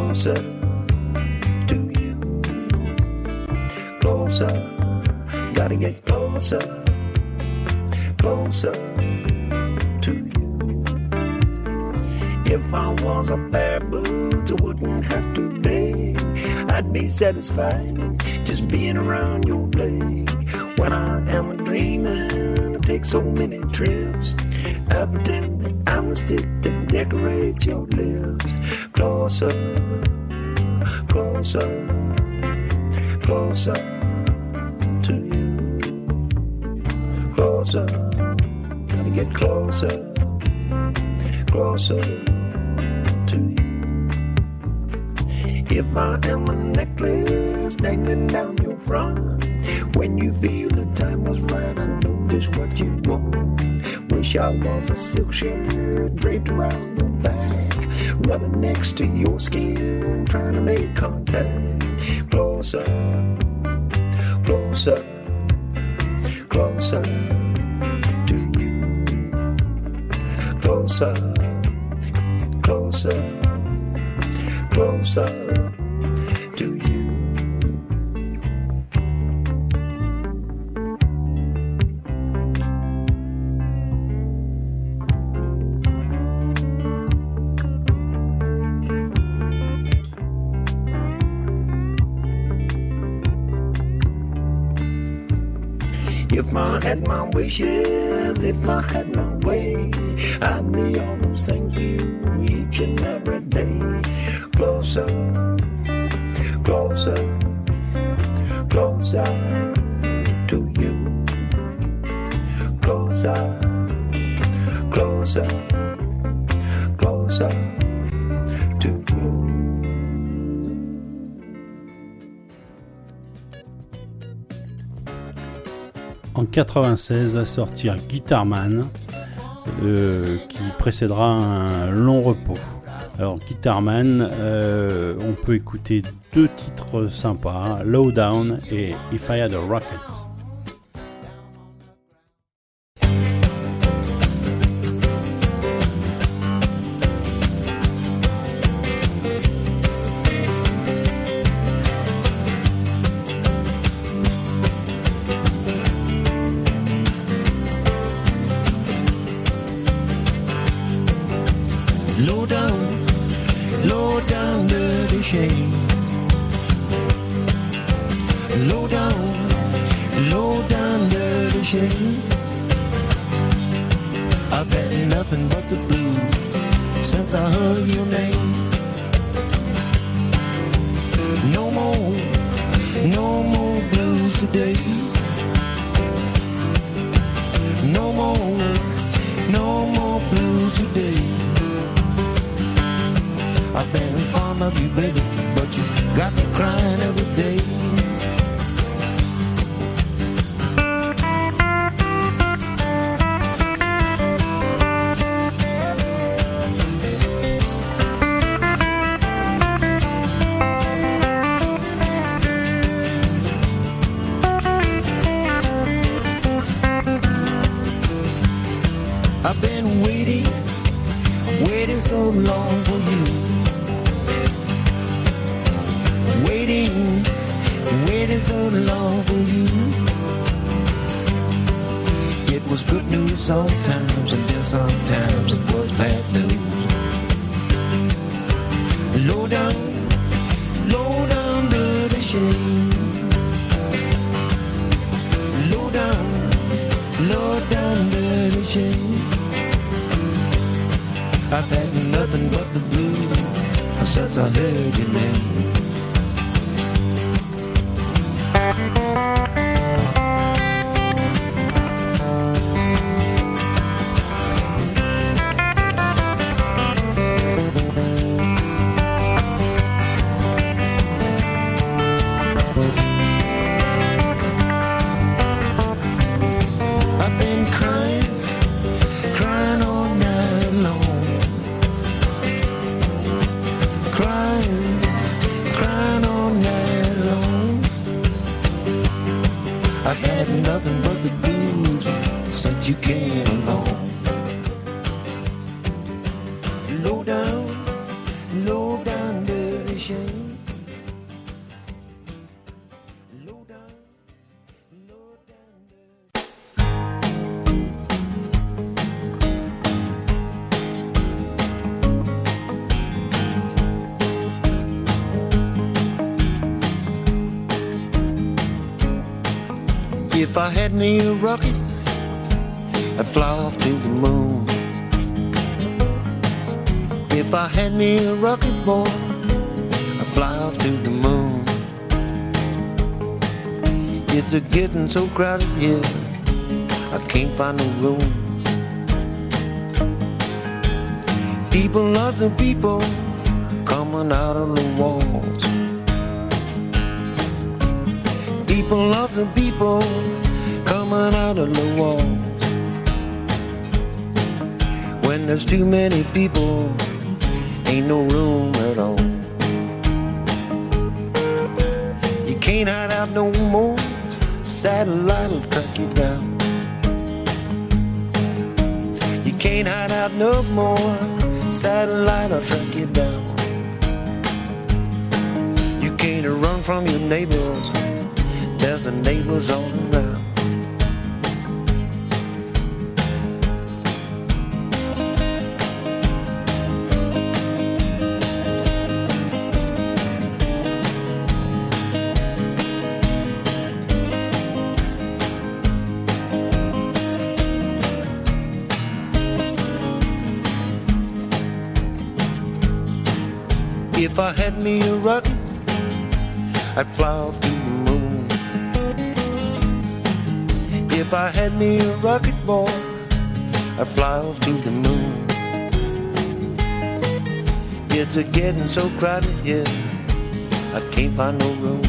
closer to you. Closer. Gotta get closer, closer to you. If I was a pair of boots, I wouldn't have to beg. I'd be satisfied just being around your leg. When I am dreaming, I take so many trips. I pretend that I'm the stick that decorates your lips. Closer, closer, closer to you. Closer, gotta get closer, closer to you. If I am a necklace dangling down your front, when you feel the time was right, I know just what you want. Wish I was a silk shirt draped around your back, rubbing next to your skin, trying to make contact. Closer, closer, closer to you. Closer, closer, closer had my wishes, if 96 va sortir Guitarman, euh, qui précédera un long repos. Alors Guitarman, euh, on peut écouter deux titres sympas, Lowdown et If I Had a Rocket. You came along. Low down, low down, dirty shame. If I had me a rocket, fly off to the moon. If I had me a rocket, boy, I'd fly off to the moon. It's a getting so crowded here, I can't find no room. People, lots of people coming out of the walls. People, lots of people coming out of the walls. There's too many people, ain't no room at all. You can't hide out no more, satellite will track you down. You can't hide out no more, satellite will track you down. You can't run from your neighbors, there's the neighbors all around. I'd fly off to the moon. If I had me a rocket, boy, I'd fly off to the moon. It's a getting so crowded here, I can't find no room.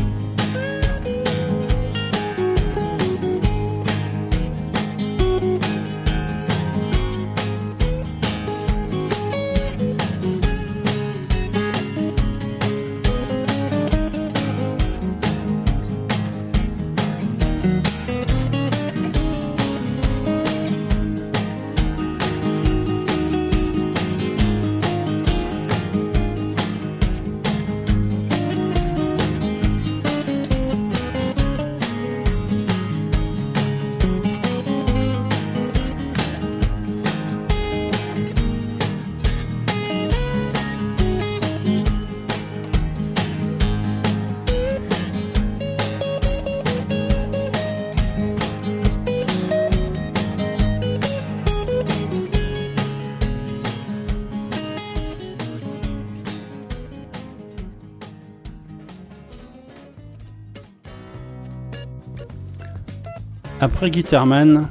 Après Guitarman,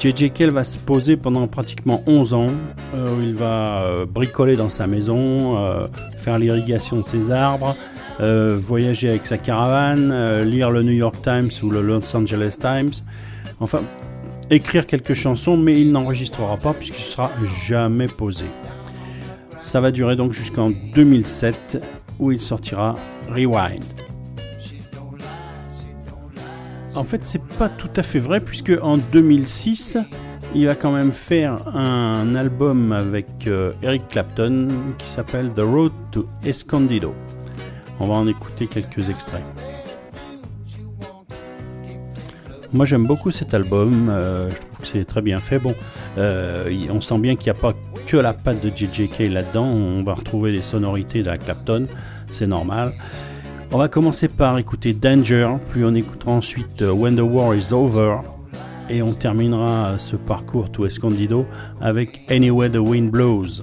JJ Cale va se poser pendant pratiquement 11 ans, euh, il va euh, bricoler dans sa maison, euh, faire l'irrigation de ses arbres, voyager avec sa caravane, lire le New York Times ou le Los Angeles Times, enfin écrire quelques chansons, mais il n'enregistrera pas puisqu'il ne sera jamais posé. Ça va durer donc jusqu'en 2007 où il sortira Rewind. En fait, c'est pas tout à fait vrai puisque en 2006, il va quand même faire un album avec euh, Eric Clapton qui s'appelle The Road to Escondido. On va en écouter quelques extraits. Moi j'aime beaucoup cet album, euh, je trouve que c'est très bien fait. Bon, euh, on sent bien qu'il n'y a pas que la patte de JJK là-dedans, on va retrouver les sonorités de la Clapton, c'est normal. On va commencer par écouter Danger, puis on écoutera ensuite euh, When the War is Over, et on terminera euh, ce parcours to Escondido avec Anywhere the Wind Blows.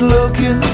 Looking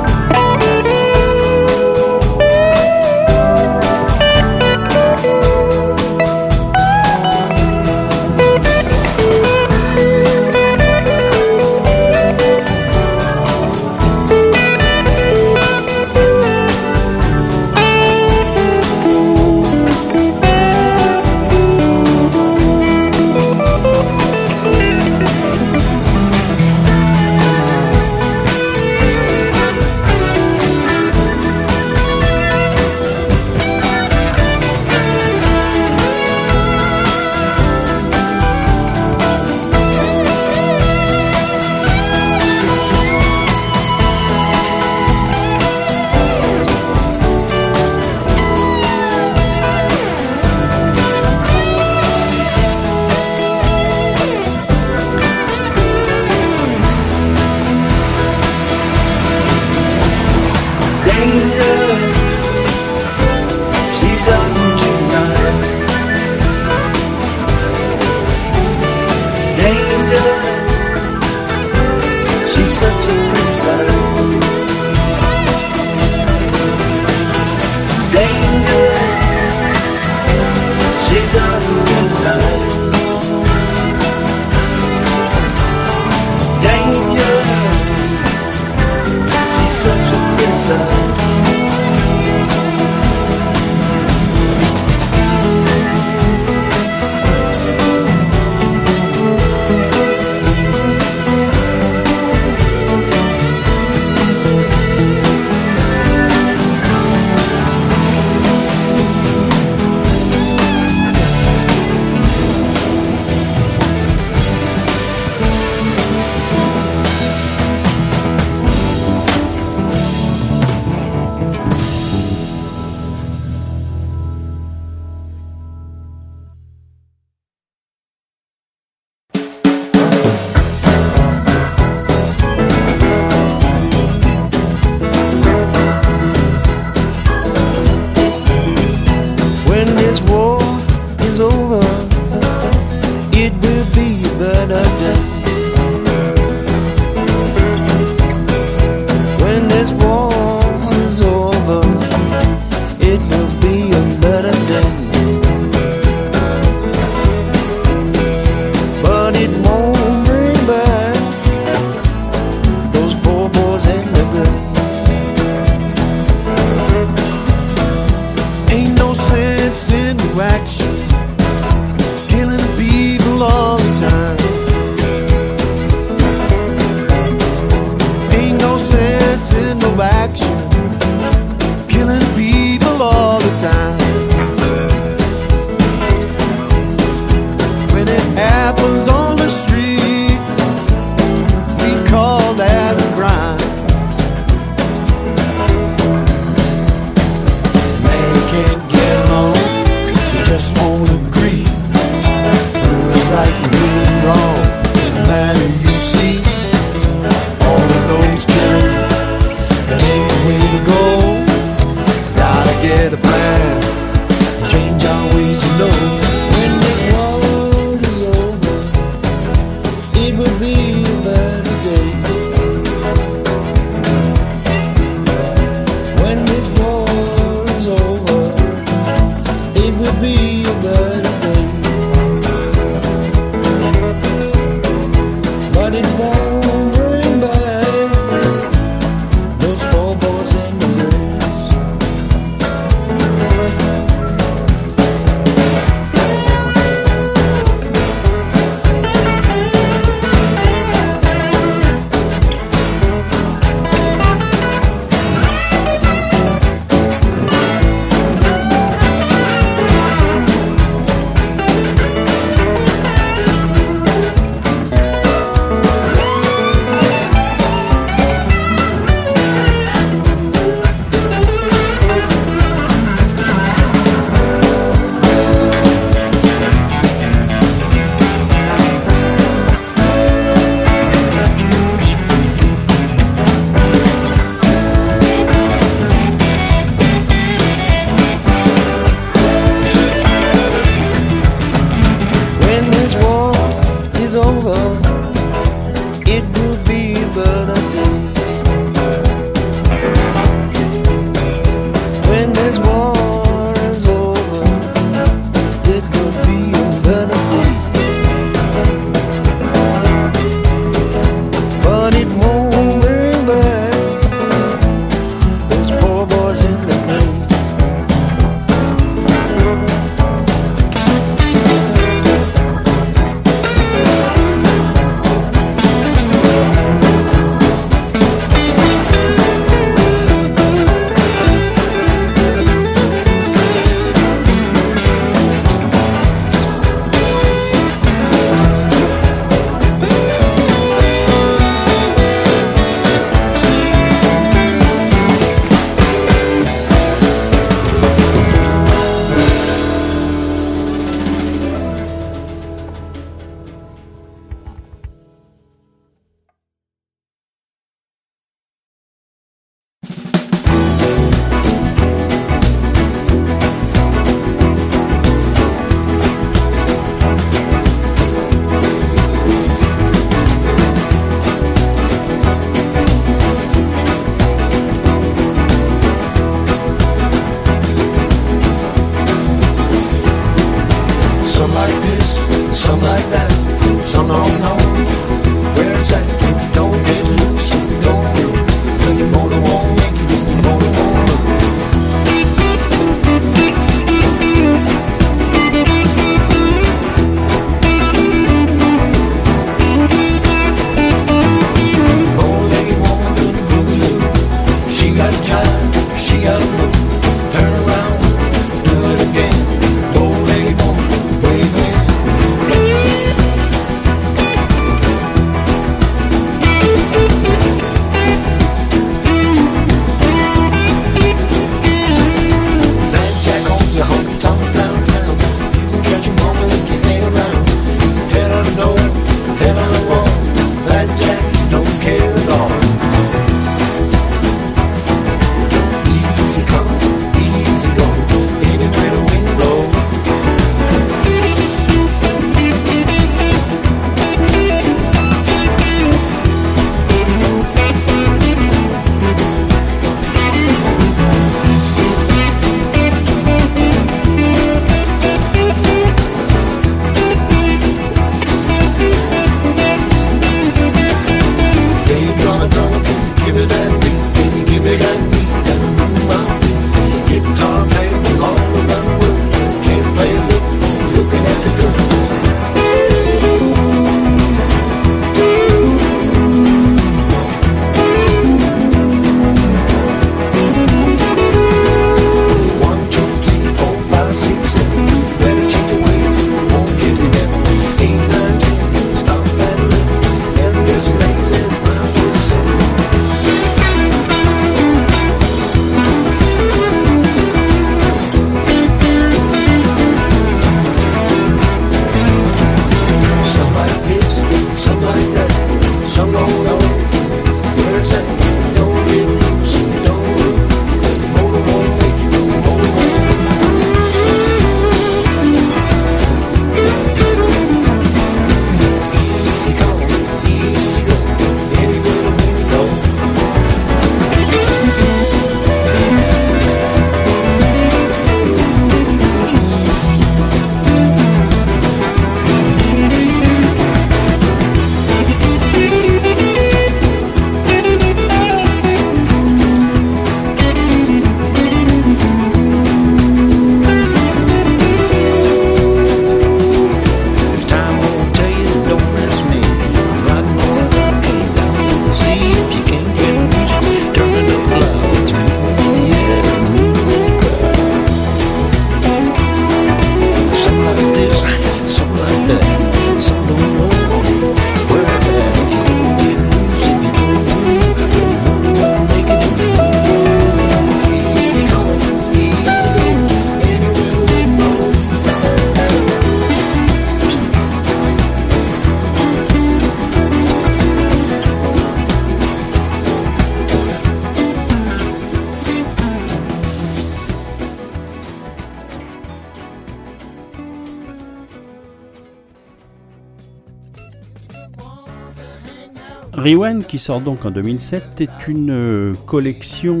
Rewind, qui sort donc en 2007, est une euh, collection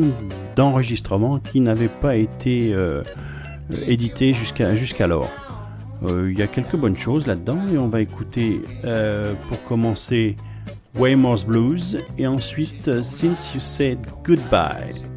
d'enregistrements qui n'avait pas été euh, jusqu'à jusqu'alors. Euh, il y a quelques bonnes choses là-dedans et on va écouter euh, pour commencer Waymore's Blues et ensuite Since You Said Goodbye.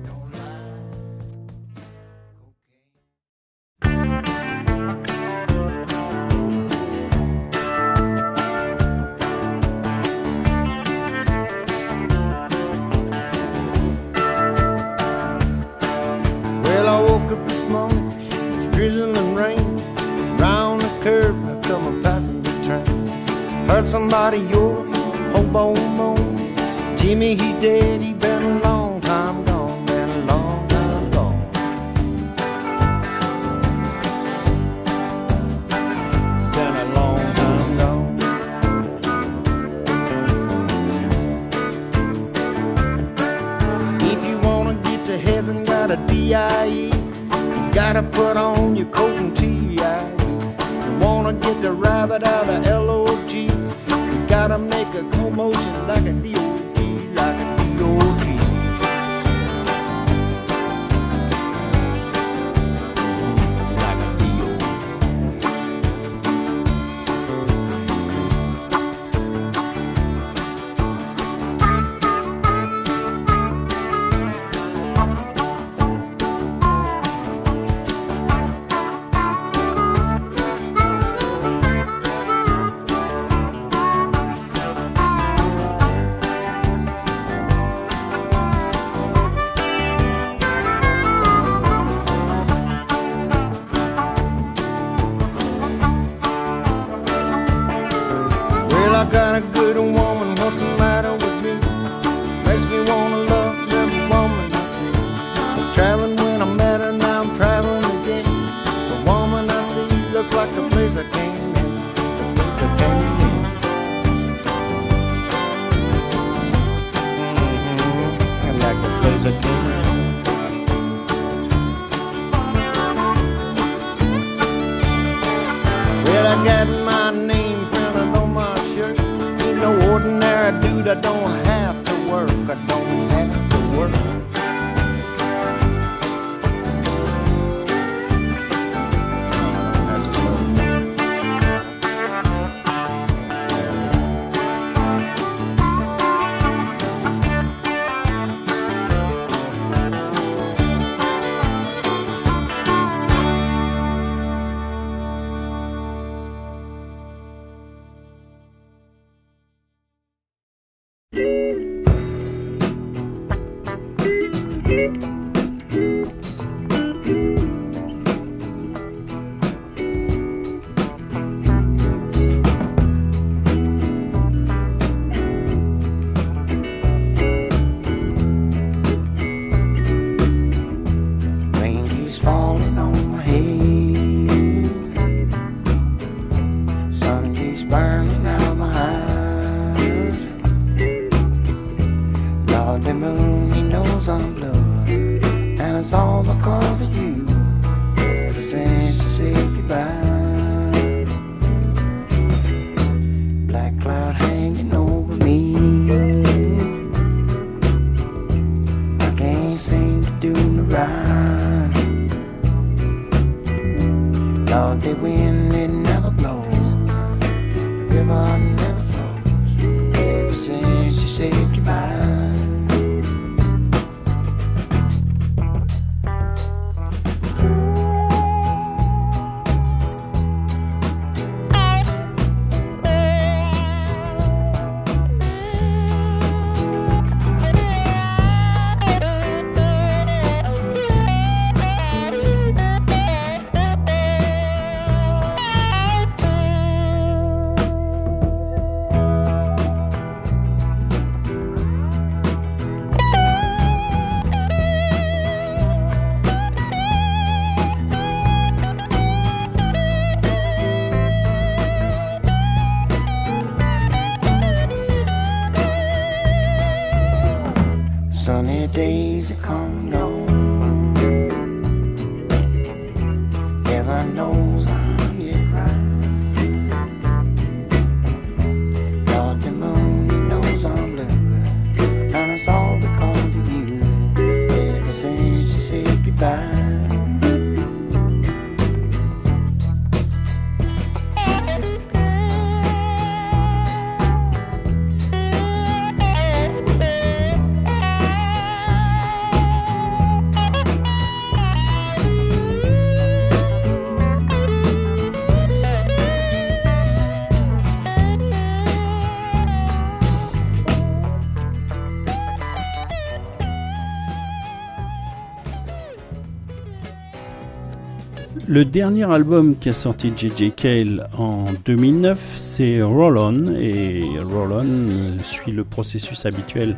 Le dernier album qu'a sorti JJ Cale en 2009, c'est Roll On, et Roll On suit le processus habituel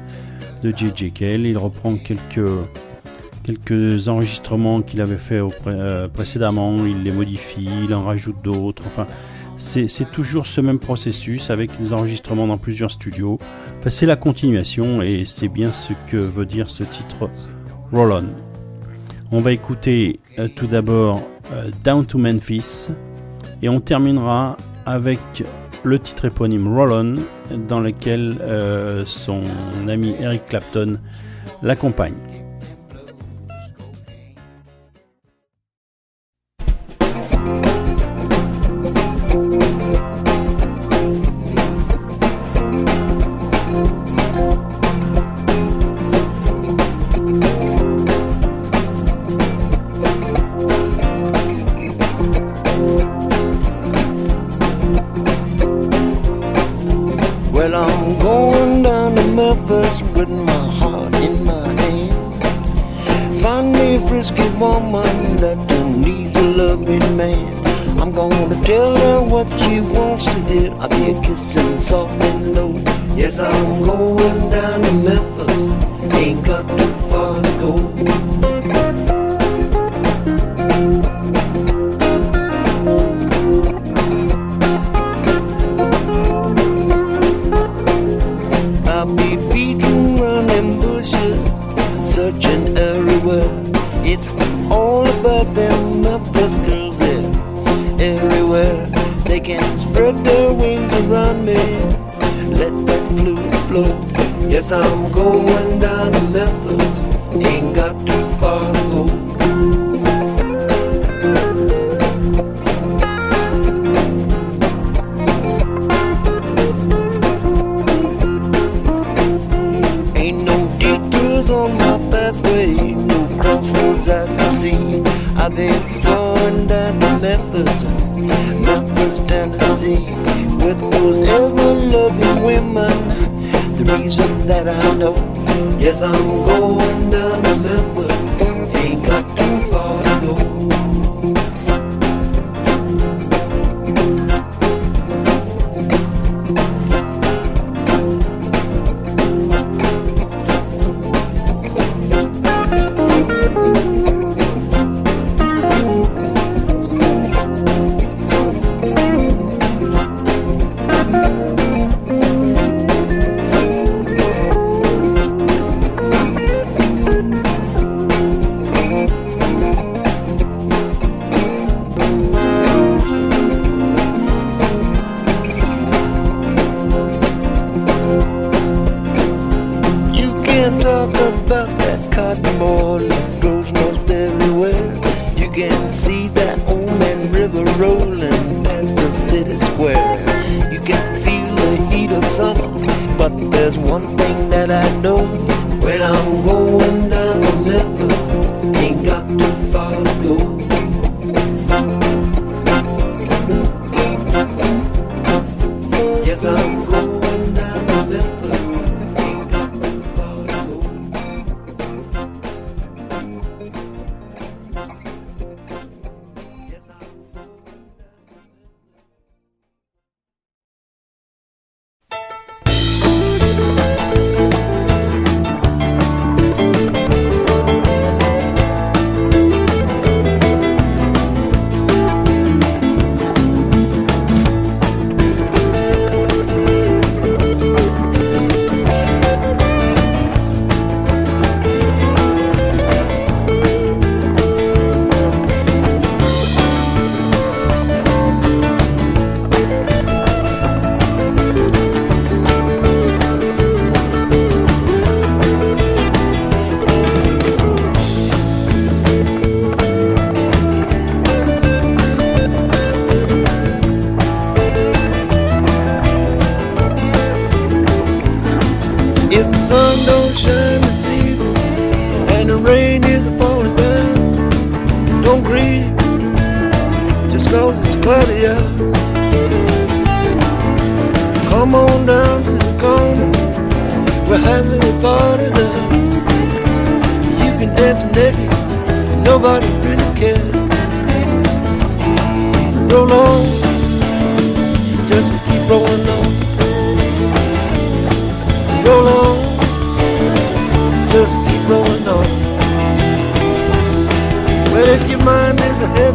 de JJ Cale. Il reprend quelques, enregistrements qu'il avait fait euh, précédemment, il les modifie, il en rajoute d'autres, enfin c'est toujours ce même processus avec des enregistrements dans plusieurs studios. C'est la continuation et c'est bien ce que veut dire ce titre Roll On. On va écouter euh, tout d'abord euh, Down to Memphis. Et on terminera avec le titre éponyme Rollon, dans lequel euh, son ami Eric Clapton l'accompagne.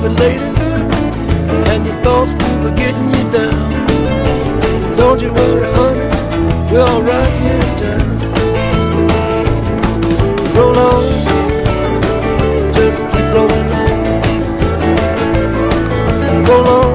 overladen And your thoughts keep getting you down. Don't you worry, honey, we're all right here in town Roll on, just keep rolling. Roll on.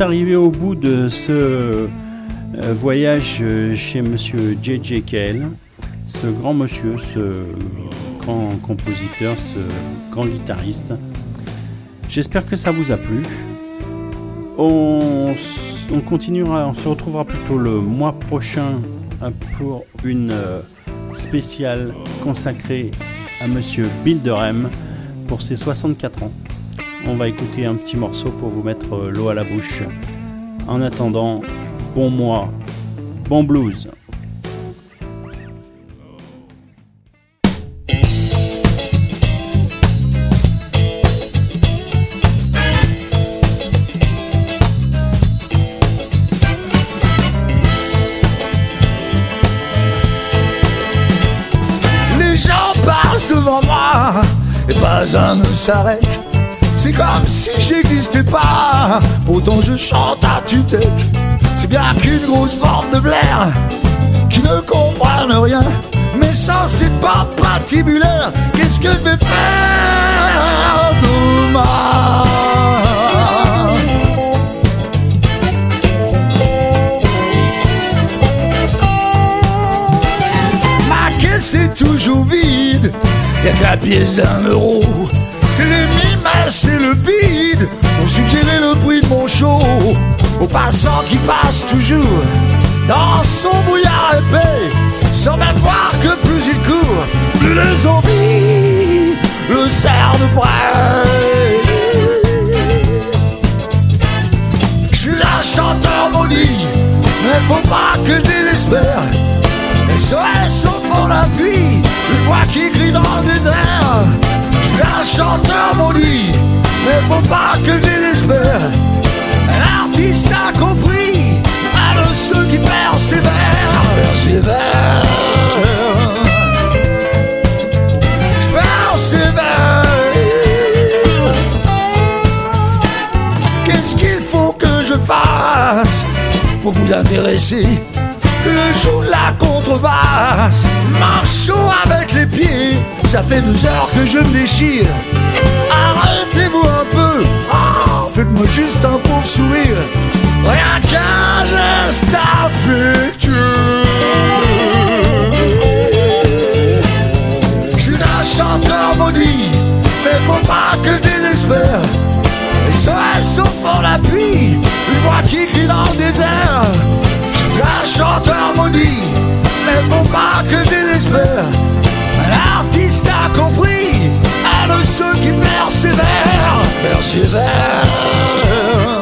Arrivé au bout de ce euh, voyage euh, chez monsieur J.J. Cale, ce grand monsieur, ce grand compositeur, ce grand guitariste. J'espère que ça vous a plu. On, on continuera, on se retrouvera plutôt le mois prochain euh, pour une euh, spéciale consacrée à monsieur Bill Durham pour ses 64 ans. On va écouter un petit morceau pour vous mettre euh, l'eau à la bouche. En attendant, bon mois, bon blues. Les gens passent devant moi et pas un ne s'arrête. C'est si j'existais pas. Pourtant je chante à tue-tête. C'est bien qu'une grosse bande de blaire qui ne comprennent rien. Mais ça c'est pas patibulaire. Qu'est-ce que je vais faire demain? Ma caisse est toujours vide, y'a que la pièce d'un euro. Et le bide ont suggéré le prix de mon show aux passants qui passent toujours dans son brouillard épais, sans même voir que plus il court, plus le zombie le serre de près. Je suis un chanteur maudit, mais faut pas que je désespère. SOS au fond d'un puits, une voix qui crie dans le désert. Un chanteur maudit, mais faut pas que je désespère. L'artiste a compris, pas de ceux qui persévèrent, persévèrent. Persévère. Qu'est-ce qu'il faut que je fasse pour vous intéresser? Je joue la contrebasse, chaud avec les pieds. Ça fait deux heures que je me déchire. Arrêtez-vous un peu, oh, faites-moi juste un pauvre sourire. Rien qu'un geste affectueux. Je suis un chanteur maudit, mais faut pas que je désespère. SOS au fond la pluie, une voix qui crie dans le désert. Je suis un chanteur maudit, mais faut pas que je désespère. A compris, à de ceux qui persévèrent, persévèrent.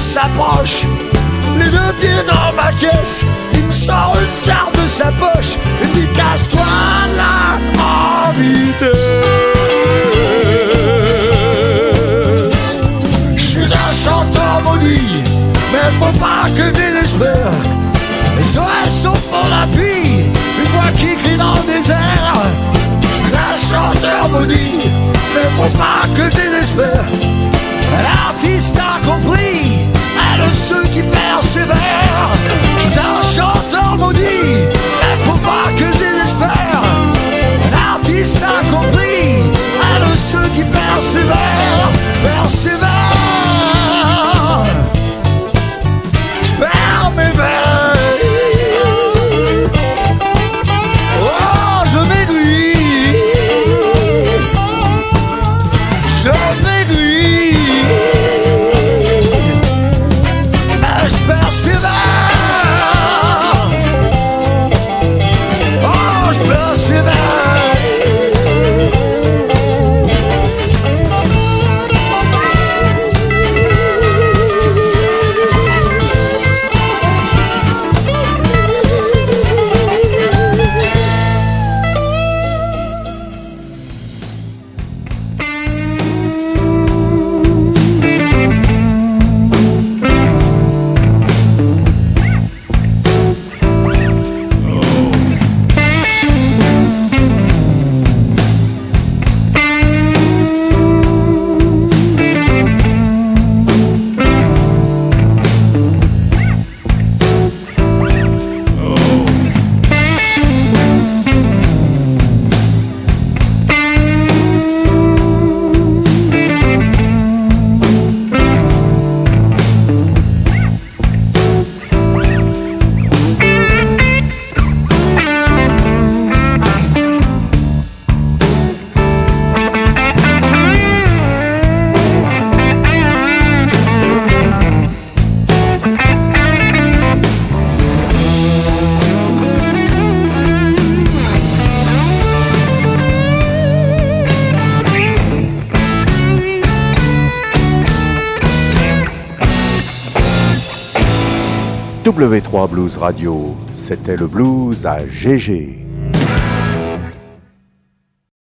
S'approche, les deux pieds dans ma caisse. Il me sort une carte de sa poche, et me dit casse-toi là, en vitesse. Je suis un chanteur maudit, mais faut pas que désespère. Les OS au fond la pluie, une voix qui crie dans le désert. Je suis un chanteur maudit, mais faut pas que désespère. L'artiste a compris, ceux qui persévèrent. Je suis un chanteur maudit, mais faut pas que je désespère. L'artiste a compris, à de ceux qui persévèrent. Je W3 Blues Radio, c'était le blues à GG.